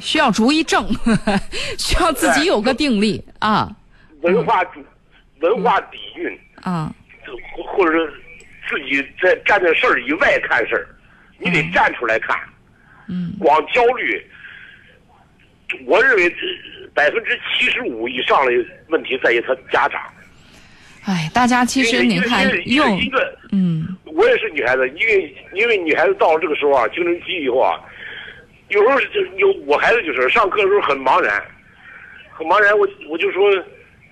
需要主意正，[laughs] 需要自己有个定力啊。文化主文化底蕴啊，或者是自己在站在事儿以外看事儿，你得站出来看。嗯，光焦虑，我认为百分之七十五以上的问题在于他家长。哎，大家其实你看，用嗯，我也是女孩子，因为因为女孩子到了这个时候啊，青春期以后啊，有时候就有我孩子就是上课的时候很茫然，很茫然，我我就说，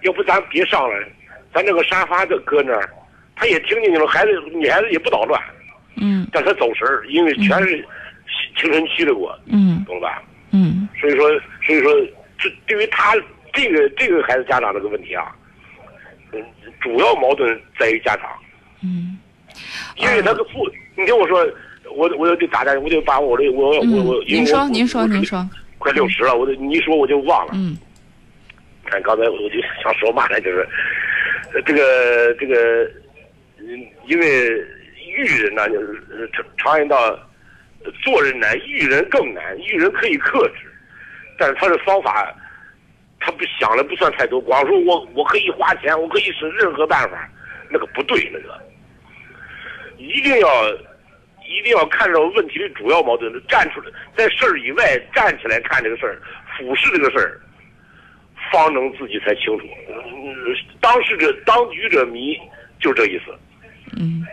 要不咱别上了，咱这个沙发就搁那儿，他也听进去了，孩子女孩子也不捣乱，嗯，但他走神儿，因为全是青春期的我，嗯，懂吧？嗯，所以说所以说这对于他这个这个孩子家长这个问题啊。主要矛盾在于家长，嗯，因为他个父，你听我说，我我就得打电，我就把我的我我我，您说您说您说，快六十了，我你一说我就忘了，嗯，看刚才我就想说嘛呢，就是这个这个，嗯，因为育人呢，就是常常言道，做人难，育人更难，育人可以克制，但是他的方法。他不想的不算太多，光说我我可以花钱，我可以使任何办法，那个不对，那个一定要一定要看到问题的主要矛盾，站出来，在事儿以外站起来看这个事儿，俯视这个事儿，方能自己才清楚。当事者当局者迷，就这意思。嗯。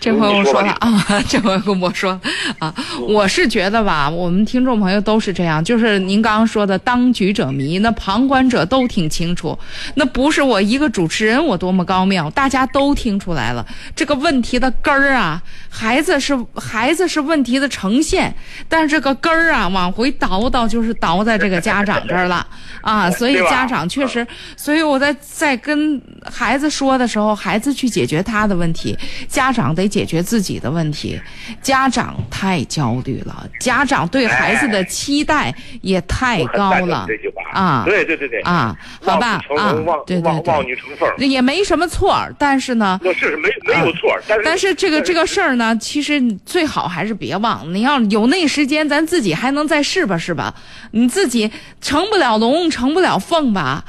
这回我说了啊，这回跟我说啊，我是觉得吧，我们听众朋友都是这样，就是您刚刚说的“当局者迷”，那旁观者都挺清楚，那不是我一个主持人我多么高妙，大家都听出来了，这个问题的根儿啊，孩子是孩子是问题的呈现，但是这个根儿啊，往回倒倒就是倒在这个家长这儿了啊，所以家长确实，所以我在在跟孩子说的时候，孩子去解决他的问题，家长得。解决自己的问题，家长太焦虑了，家长对孩子的期待也太高了啊！对对对对啊，好吧啊，对对对，也没什么错，但是呢，是没没有错，但是但是这个这个事儿呢，其实最好还是别忘，你要有那时间，咱自己还能再试吧，是吧？你自己成不了龙，成不了凤吧。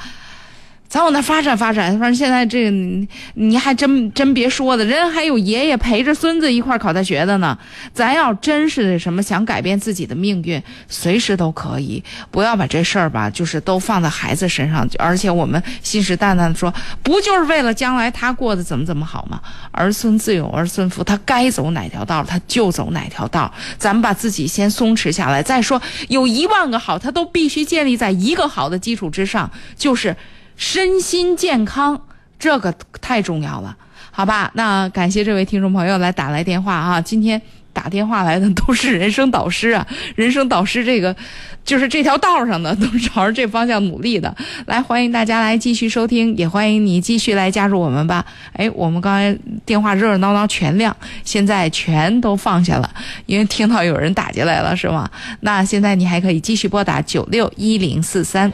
咱往那发展发展，反正现在这个你还真真别说的，人还有爷爷陪着孙子一块考大学的呢。咱要真是什么想改变自己的命运，随时都可以，不要把这事儿吧，就是都放在孩子身上。而且我们信誓旦旦的说，不就是为了将来他过得怎么怎么好吗？儿孙自有儿孙福，他该走哪条道他就走哪条道。咱们把自己先松弛下来，再说有一万个好，他都必须建立在一个好的基础之上，就是。身心健康，这个太重要了，好吧？那感谢这位听众朋友来打来电话啊！今天打电话来的都是人生导师啊，[laughs] 人生导师这个就是这条道上的，[laughs] 都是朝着这方向努力的。来，欢迎大家来继续收听，也欢迎你继续来加入我们吧。哎，我们刚才电话热热闹闹全亮，现在全都放下了，因为听到有人打进来了，是吗？那现在你还可以继续拨打九六一零四三。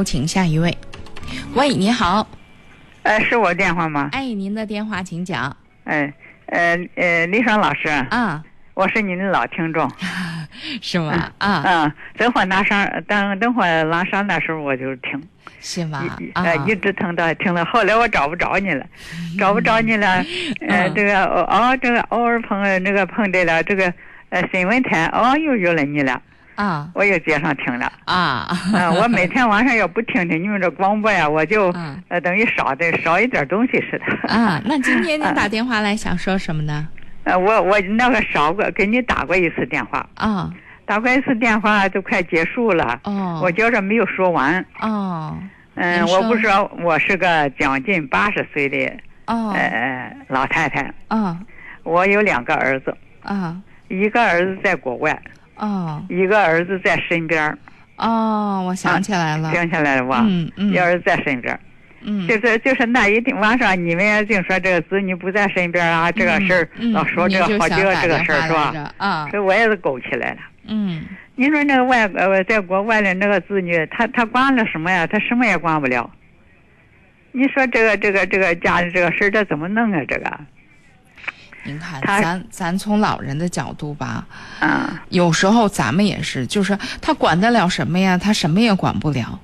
有请下一位。喂，你好。呃，是我电话吗？哎，您的电话请讲。哎，呃呃，李爽老师。啊。我是您的老听众。[laughs] 是吗？啊。嗯，等会拿上，等等会拉上那时候我就听。是吗？呃，一直听到听到，后来我找不着你了，[laughs] 找不着你了。呃，这个哦，这个偶尔碰那个碰见了这个呃新闻台，哦，又有了你了。啊，我又接上听了啊，嗯，我每天晚上要不听听你们这广播呀，[laughs] 我就呃等于少的少一点东西似的。啊，那今天您打电话来想说什么呢？呃，我我那个少过给你打过一次电话。啊，打过一次电话都快结束了，哦，我觉着没有说完。哦，嗯，我不说我是个将近八十岁的哦。呃老太太。啊，我有两个儿子。啊，一个儿子在国外。哦，一个儿子在身边哦，我想起来了，想起来了吧？嗯嗯，一儿子在身边嗯，就是就是那一天晚上，你们净说这个子女不在身边啊，这个事儿老说这个好几个这个事儿是吧？啊，这我也是勾起来了。嗯，你说那个外呃，在国外的那个子女，他他管了什么呀？他什么也管不了。你说这个这个这个家里这个事儿，这怎么弄啊？这个？您看，咱咱从老人的角度吧，啊，有时候咱们也是，就是他管得了什么呀？他什么也管不了，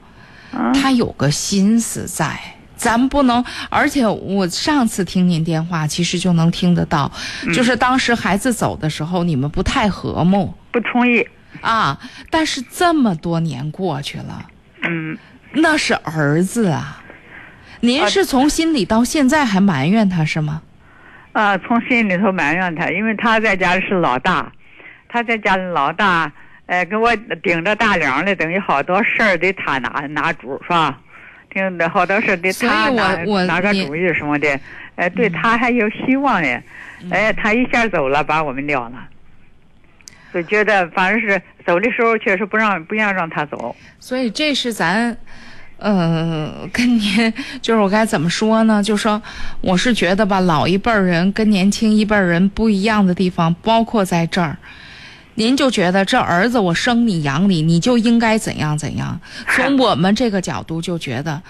啊、他有个心思在，咱不能。而且我上次听您电话，其实就能听得到，嗯、就是当时孩子走的时候，你们不太和睦，不同意啊。但是这么多年过去了，嗯，那是儿子啊，您是从心里到现在还埋怨他是吗？啊，从心里头埋怨他，因为他在家里是老大，他在家里老大，呃，给我顶着大梁的，等于好多事儿得他拿拿主是吧？听的好多事得他拿拿个主意什么的，呃，对他还有希望呢。哎，他一下走了，把我们撂了，就觉得反正是走的时候确实不让不愿让他走。所以这是咱，呃，跟您就是我该怎么说呢？就说我是觉得吧，老一辈人跟年轻一辈人不一样的地方，包括在这儿。您就觉得这儿子我生你养你，你就应该怎样怎样。从我们这个角度就觉得，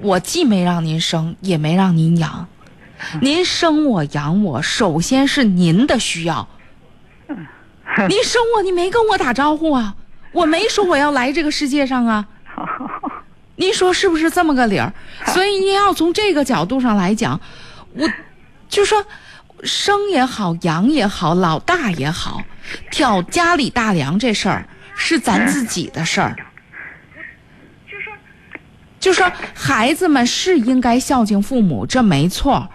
我既没让您生，也没让您养。您生我养我，首先是您的需要。您生我，你没跟我打招呼啊？我没说我要来这个世界上啊。[laughs] 您说是不是这么个理儿？所以您要从这个角度上来讲，我就说生也好，养也好，老大也好，挑家里大梁这事儿是咱自己的事儿。就说，就说孩子们是应该孝敬父母，这没错。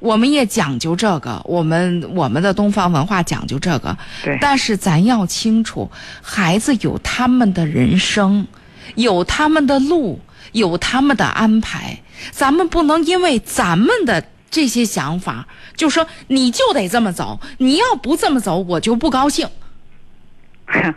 我们也讲究这个，我们我们的东方文化讲究这个。对。但是咱要清楚，孩子有他们的人生，有他们的路，有他们的安排。咱们不能因为咱们的这些想法，就说你就得这么走，你要不这么走，我就不高兴。[laughs]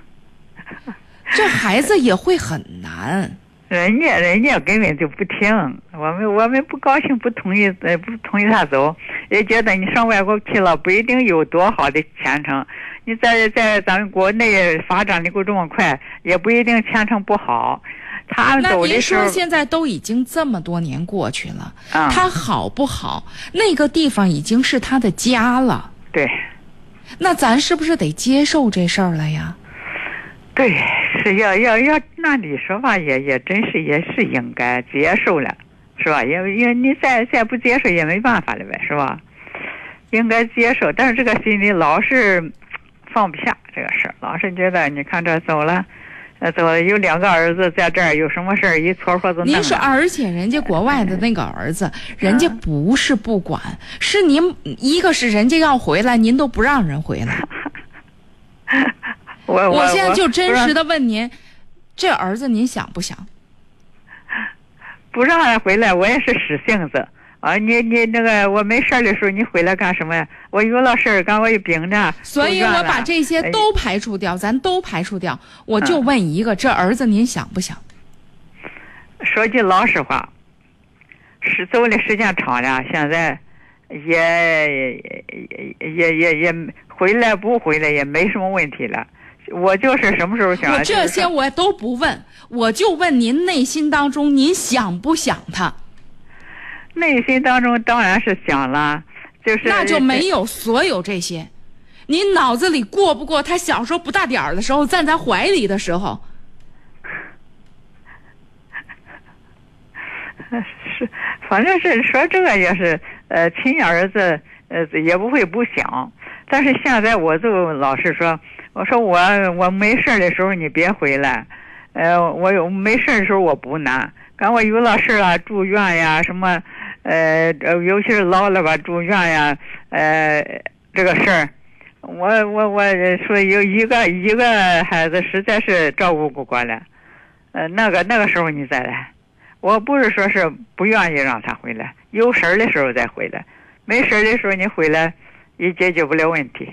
这孩子也会很难。人家人家根本就不听，我们我们不高兴，不同意，呃，不同意他走，也觉得你上外国去了不一定有多好的前程。你在在咱们国内发展的够这么快，也不一定前程不好。他走的时候，说现在都已经这么多年过去了，他好不好？那个地方已经是他的家了。对，那咱是不是得接受这事儿了呀？对，是要要要，那你说吧，也也真是也是应该接受了，是吧？因为因为你再再不接受也没办法了呗，是吧？应该接受，但是这个心里老是放不下这个事儿，老是觉得你看这走了，呃，走了有两个儿子在这儿，有什么事儿一撮合子。您说，而且人家国外的那个儿子，人家不是不管，是您一个是人家要回来，您都不让人回来。[laughs] 我我现在就真实的问您，这儿子您想不想？不让人回来，我也是使性子啊！你你那个我没事的时候，你回来干什么呀？我有了事儿，刚我有病呢。所以我把这些都排除掉，咱都排除掉。我就问一个，这儿子您想不想？说句老实话，是走的时间长了，现在也也也也也回来不回来也没什么问题了。我就是什么时候想？我这些我都不问，我就问您内心当中您想不想他？内心当中当然是想了，就是那就没有所有这些，你脑子里过不过他小时候不大点儿的时候站在怀里的时候？[laughs] 是，反正是说这个也是，呃，亲儿子呃也不会不想，但是现在我就老是说。我说我我没事的时候你别回来，呃，我有没事的时候我不难。赶我有了事啊住院呀什么，呃，尤其是老了吧住院呀，呃，这个事儿，我我我说有一个一个孩子实在是照顾不过来，呃，那个那个时候你再来，我不是说是不愿意让他回来，有事儿的时候再回来，没事儿的时候你回来也解决不了问题。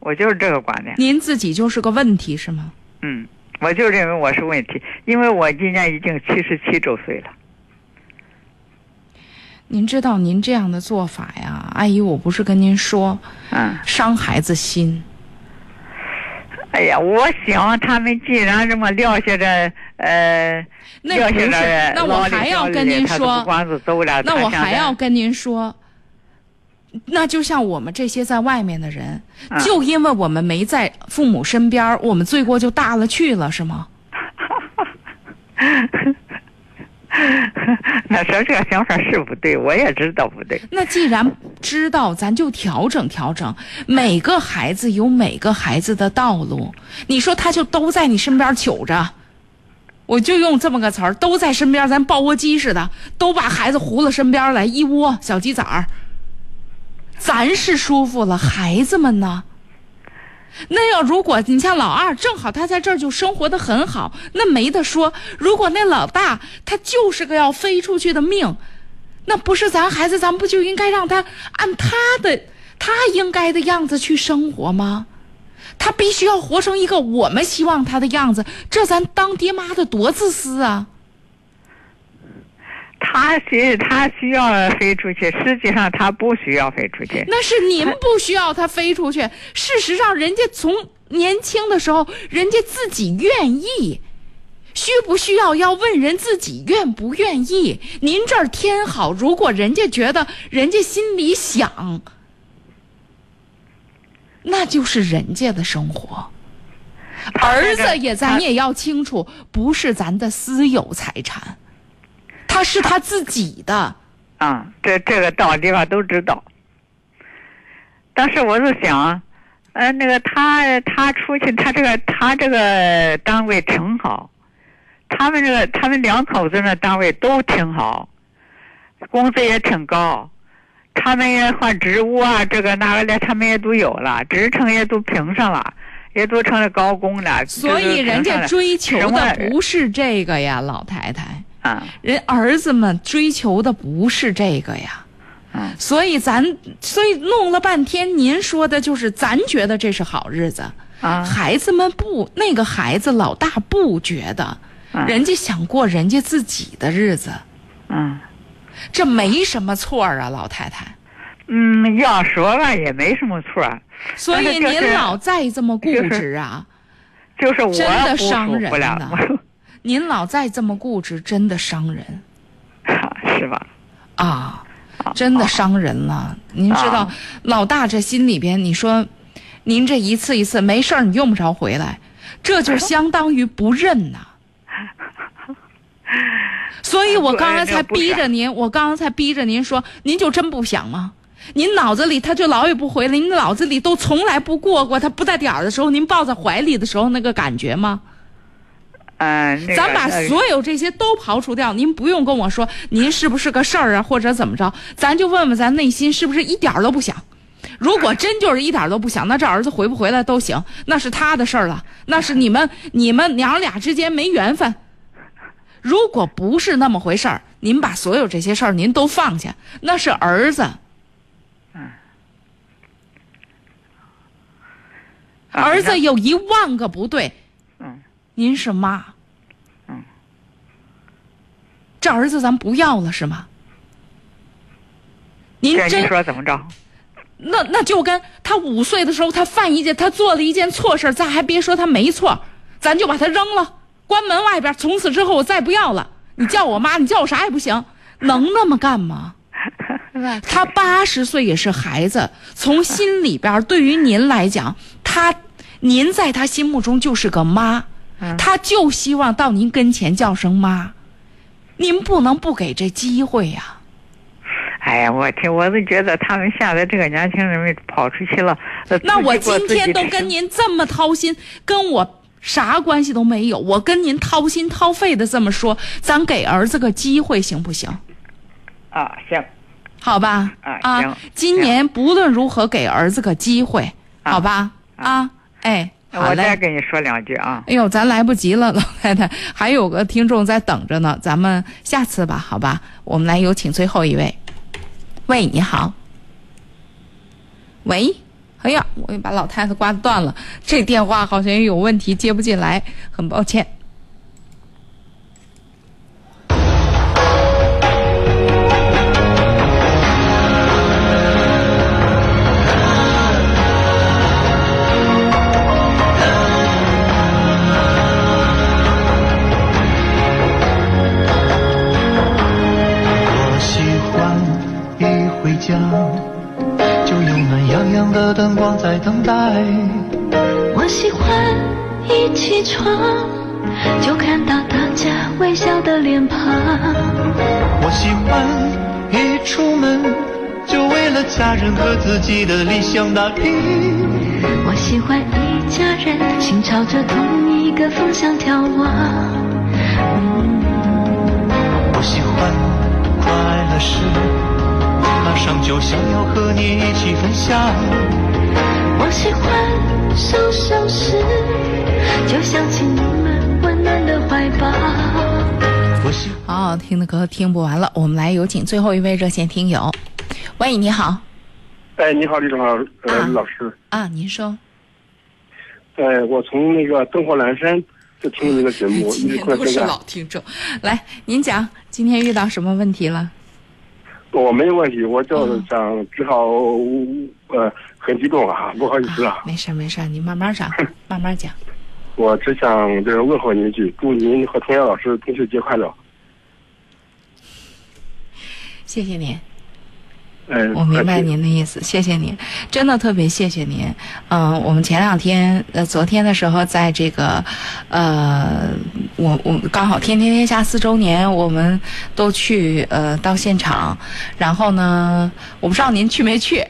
我就是这个观点。您自己就是个问题是吗？嗯，我就认为我是问题，因为我今年已经七十七周岁了。您知道您这样的做法呀，阿姨，我不是跟您说，嗯，伤孩子心。哎呀，我想他们既然这么撂下这，呃，撂下着，那我还要跟您说，那我还要跟您说。那就像我们这些在外面的人，就因为我们没在父母身边，我们罪过就大了去了，是吗？[laughs] [laughs] 那说这个想法是不对，我也知道不对。那既然知道，咱就调整调整。每个孩子有每个孩子的道路，你说他就都在你身边瞅着，我就用这么个词儿，都在身边，咱抱窝鸡似的，都把孩子糊了身边来，一窝小鸡崽儿。咱是舒服了，孩子们呢？那要如果你像老二，正好他在这儿就生活的很好，那没得说。如果那老大他就是个要飞出去的命，那不是咱孩子，咱不就应该让他按他的他应该的样子去生活吗？他必须要活成一个我们希望他的样子，这咱当爹妈的多自私啊！他需他需要飞出去，实际上他不需要飞出去。那是您不需要他飞出去。事实上，人家从年轻的时候，人家自己愿意，需不需要要问人自己愿不愿意？您这儿天好，如果人家觉得人家心里想，那就是人家的生活。儿子也，咱也要清楚，不是咱的私有财产。他是他自己的，啊，这这个到地方都知道。当时我就想，呃，那个他他出去，他这个他这个单位挺好，他们这个他们两口子那单位都挺好，工资也挺高，他们也换职务啊，这个那个的，他们也都有了，职称也都评上了，也都成了高工了。所以人家追求的不是这个呀，老太太。啊，人儿子们追求的不是这个呀，嗯，所以咱所以弄了半天，您说的就是咱觉得这是好日子。啊，孩子们不，那个孩子老大不觉得，人家想过人家自己的日子，嗯，这没什么错啊，老太太，嗯，要说吧也没什么错，所以您老再这么固执啊，就是我真的伤人呢。您老再这么固执，真的伤人，[laughs] 是吧？啊，真的伤人了。您知道，老大这心里边，你说，您这一次一次没事儿，你用不着回来，这就 [laughs] 相当于不认呐。[laughs] 所以我刚刚才逼着您，我刚刚才逼着您说，您就真不想吗？您脑子里他就老也不回来，您脑子里都从来不过过他不在点儿的时候，您抱在怀里的时候那个感觉吗？嗯，咱把所有这些都刨除掉，您不用跟我说您是不是个事儿啊，或者怎么着，咱就问问咱内心是不是一点都不想。如果真就是一点都不想，那这儿子回不回来都行，那是他的事儿了，那是你们你们娘俩之间没缘分。如果不是那么回事儿，您把所有这些事儿您都放下，那是儿子。嗯。儿子有一万个不对。嗯。您是妈，嗯，这儿子咱不要了是吗？您真说怎么着？那那就跟他五岁的时候，他犯一件，他做了一件错事咱还别说他没错，咱就把他扔了，关门外边，从此之后我再不要了。你叫我妈，你叫我啥也不行，能那么干吗？[laughs] 他八十岁也是孩子，从心里边对于您来讲，他您在他心目中就是个妈。他就希望到您跟前叫声妈，您不能不给这机会呀。哎呀，我天，我都觉得他们现在这个年轻人们跑出去了。那我今天都跟您这么掏心，跟我啥关系都没有。我跟您掏心掏肺的这么说，咱给儿子个机会行不行？啊，行，好吧。啊，行。今年不论如何给儿子个机会，好吧？啊，哎。我再跟你说两句啊！哎呦，咱来不及了，[laughs] 老太太，还有个听众在等着呢，咱们下次吧，好吧？我们来有请最后一位。喂，你好。喂，哎呀，我又把老太太挂断了，这电话好像也有问题，接不进来，很抱歉。我喜欢一起床就看到大家微笑的脸庞。我喜欢一出门就为了家人和自己的理想打拼。我喜欢一家人心朝着同一个方向眺望。我喜欢快乐时。马上就想要和你一起分享。我喜欢。受伤时，就想起你们温暖的怀抱。好好听的歌听不完了，我们来有请最后一位热线听友。喂，你好。哎，你好，李总老呃老师。啊，您说。哎，我从那个灯火阑珊就听这个节目，[laughs] 今天都是老听众。来，您讲，今天遇到什么问题了？我没有问题，我就是想，只好呃很激动啊，不好意思啊。没事没事，你慢慢讲，[laughs] 慢慢讲。我只想就是问候您一句，祝您和童谣老师中秋节快乐。谢谢您。嗯，我明白您的意思，谢谢您，真的特别谢谢您。嗯，我们前两天呃，昨天的时候，在这个呃，我我刚好《天天天下》四周年，我们都去呃到现场，然后呢，我不知道您去没去。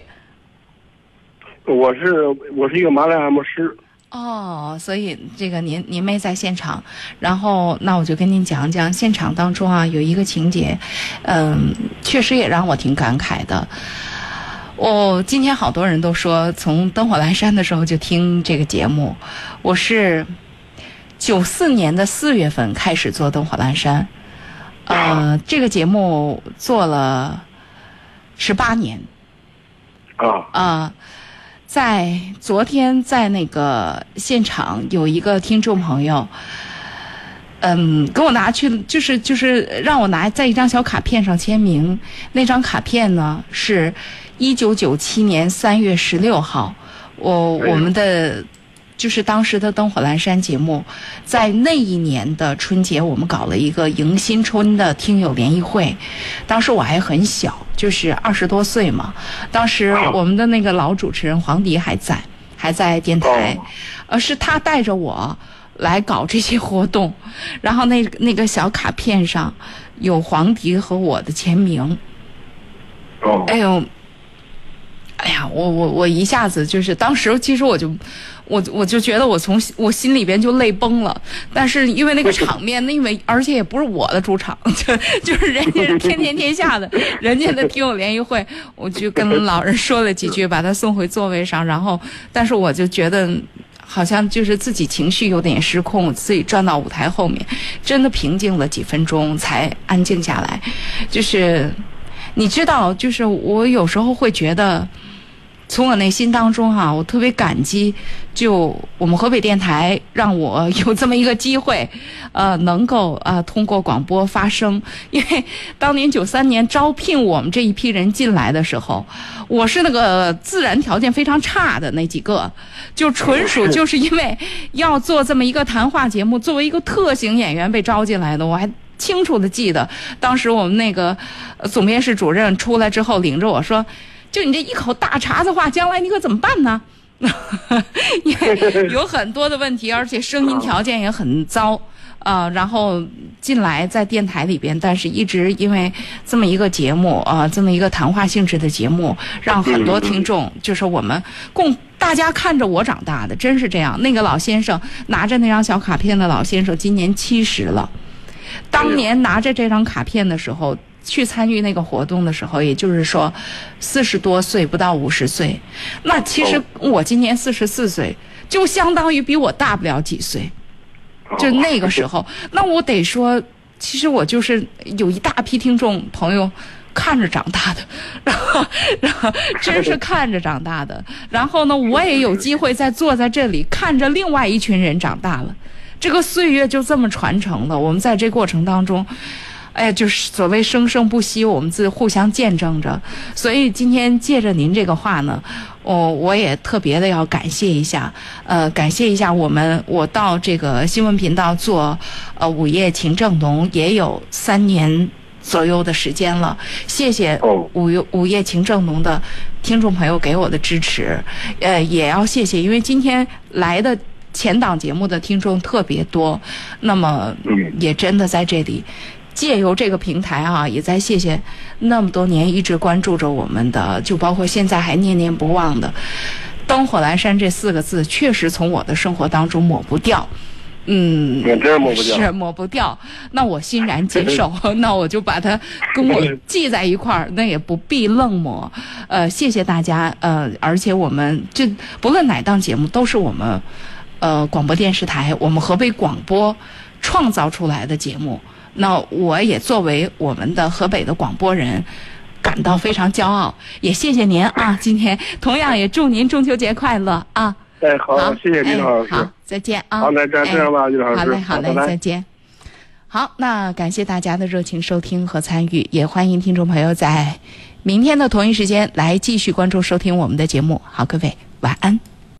我是我是一个麻来按摩师。哦，所以这个您您没在现场，然后那我就跟您讲讲现场当中啊有一个情节，嗯，确实也让我挺感慨的。我今天好多人都说从灯火阑珊的时候就听这个节目，我是九四年的四月份开始做灯火阑珊，呃，这个节目做了十八年。啊。啊。在昨天，在那个现场有一个听众朋友，嗯，给我拿去，就是就是让我拿在一张小卡片上签名。那张卡片呢，是一九九七年三月十六号，我我们的。就是当时的《灯火阑珊》节目，在那一年的春节，我们搞了一个迎新春的听友联谊会。当时我还很小，就是二十多岁嘛。当时我们的那个老主持人黄迪还在，还在电台，呃，是他带着我来搞这些活动。然后那那个小卡片上有黄迪和我的签名。哎呦，哎呀，我我我一下子就是当时，其实我就。我我就觉得我从我心里边就泪崩了，但是因为那个场面，因为而且也不是我的主场，[laughs] 就就是人家是天天天下的人家的听友联谊会，我就跟老人说了几句，把他送回座位上，然后，但是我就觉得好像就是自己情绪有点失控，自己转到舞台后面，真的平静了几分钟才安静下来，就是你知道，就是我有时候会觉得。从我内心当中哈，我特别感激，就我们河北电台让我 [laughs] 有这么一个机会，呃，能够呃通过广播发声。因为当年九三年招聘我们这一批人进来的时候，我是那个自然条件非常差的那几个，就纯属就是因为要做这么一个谈话节目，作为一个特型演员被招进来的。我还清楚的记得，当时我们那个总编室主任出来之后，领着我说。就你这一口大碴子话，将来你可怎么办呢？[laughs] [laughs] 有很多的问题，而且声音条件也很糟呃。然后进来在电台里边，但是一直因为这么一个节目啊，这么一个谈话性质的节目，让很多听众就是我们共大家看着我长大的，真是这样。那个老先生拿着那张小卡片的老先生，今年七十了。当年拿着这张卡片的时候。去参与那个活动的时候，也就是说，四十多岁不到五十岁，那其实我今年四十四岁，就相当于比我大不了几岁，就那个时候，那我得说，其实我就是有一大批听众朋友看着长大的，然后，然后 [laughs] 真是看着长大的，然后呢，我也有机会再坐在这里看着另外一群人长大了，这个岁月就这么传承的，我们在这过程当中。哎，就是所谓生生不息，我们自互相见证着。所以今天借着您这个话呢，我我也特别的要感谢一下，呃，感谢一下我们，我到这个新闻频道做呃午夜情正浓也有三年左右的时间了。谢谢午午夜情正浓的听众朋友给我的支持，呃，也要谢谢，因为今天来的前档节目的听众特别多，那么也真的在这里。借由这个平台啊，也在谢谢那么多年一直关注着我们的，就包括现在还念念不忘的“灯火阑珊”这四个字，确实从我的生活当中抹不掉。嗯，真是抹不掉，是抹不掉。那我欣然接受，[laughs] 那我就把它跟我记在一块儿，那也不必愣抹。呃，谢谢大家。呃，而且我们这不论哪档节目，都是我们呃广播电视台，我们河北广播创造出来的节目。那我也作为我们的河北的广播人，感到非常骄傲。也谢谢您啊，今天同样也祝您中秋节快乐啊。哎，好，谢谢李老师。好，再见啊。好，那这这样吧，李老师。好嘞，好嘞，再见。好，那感谢大家的热情收听和参与，也欢迎听众朋友在明天的同一时间来继续关注收听我们的节目。好，各位晚安。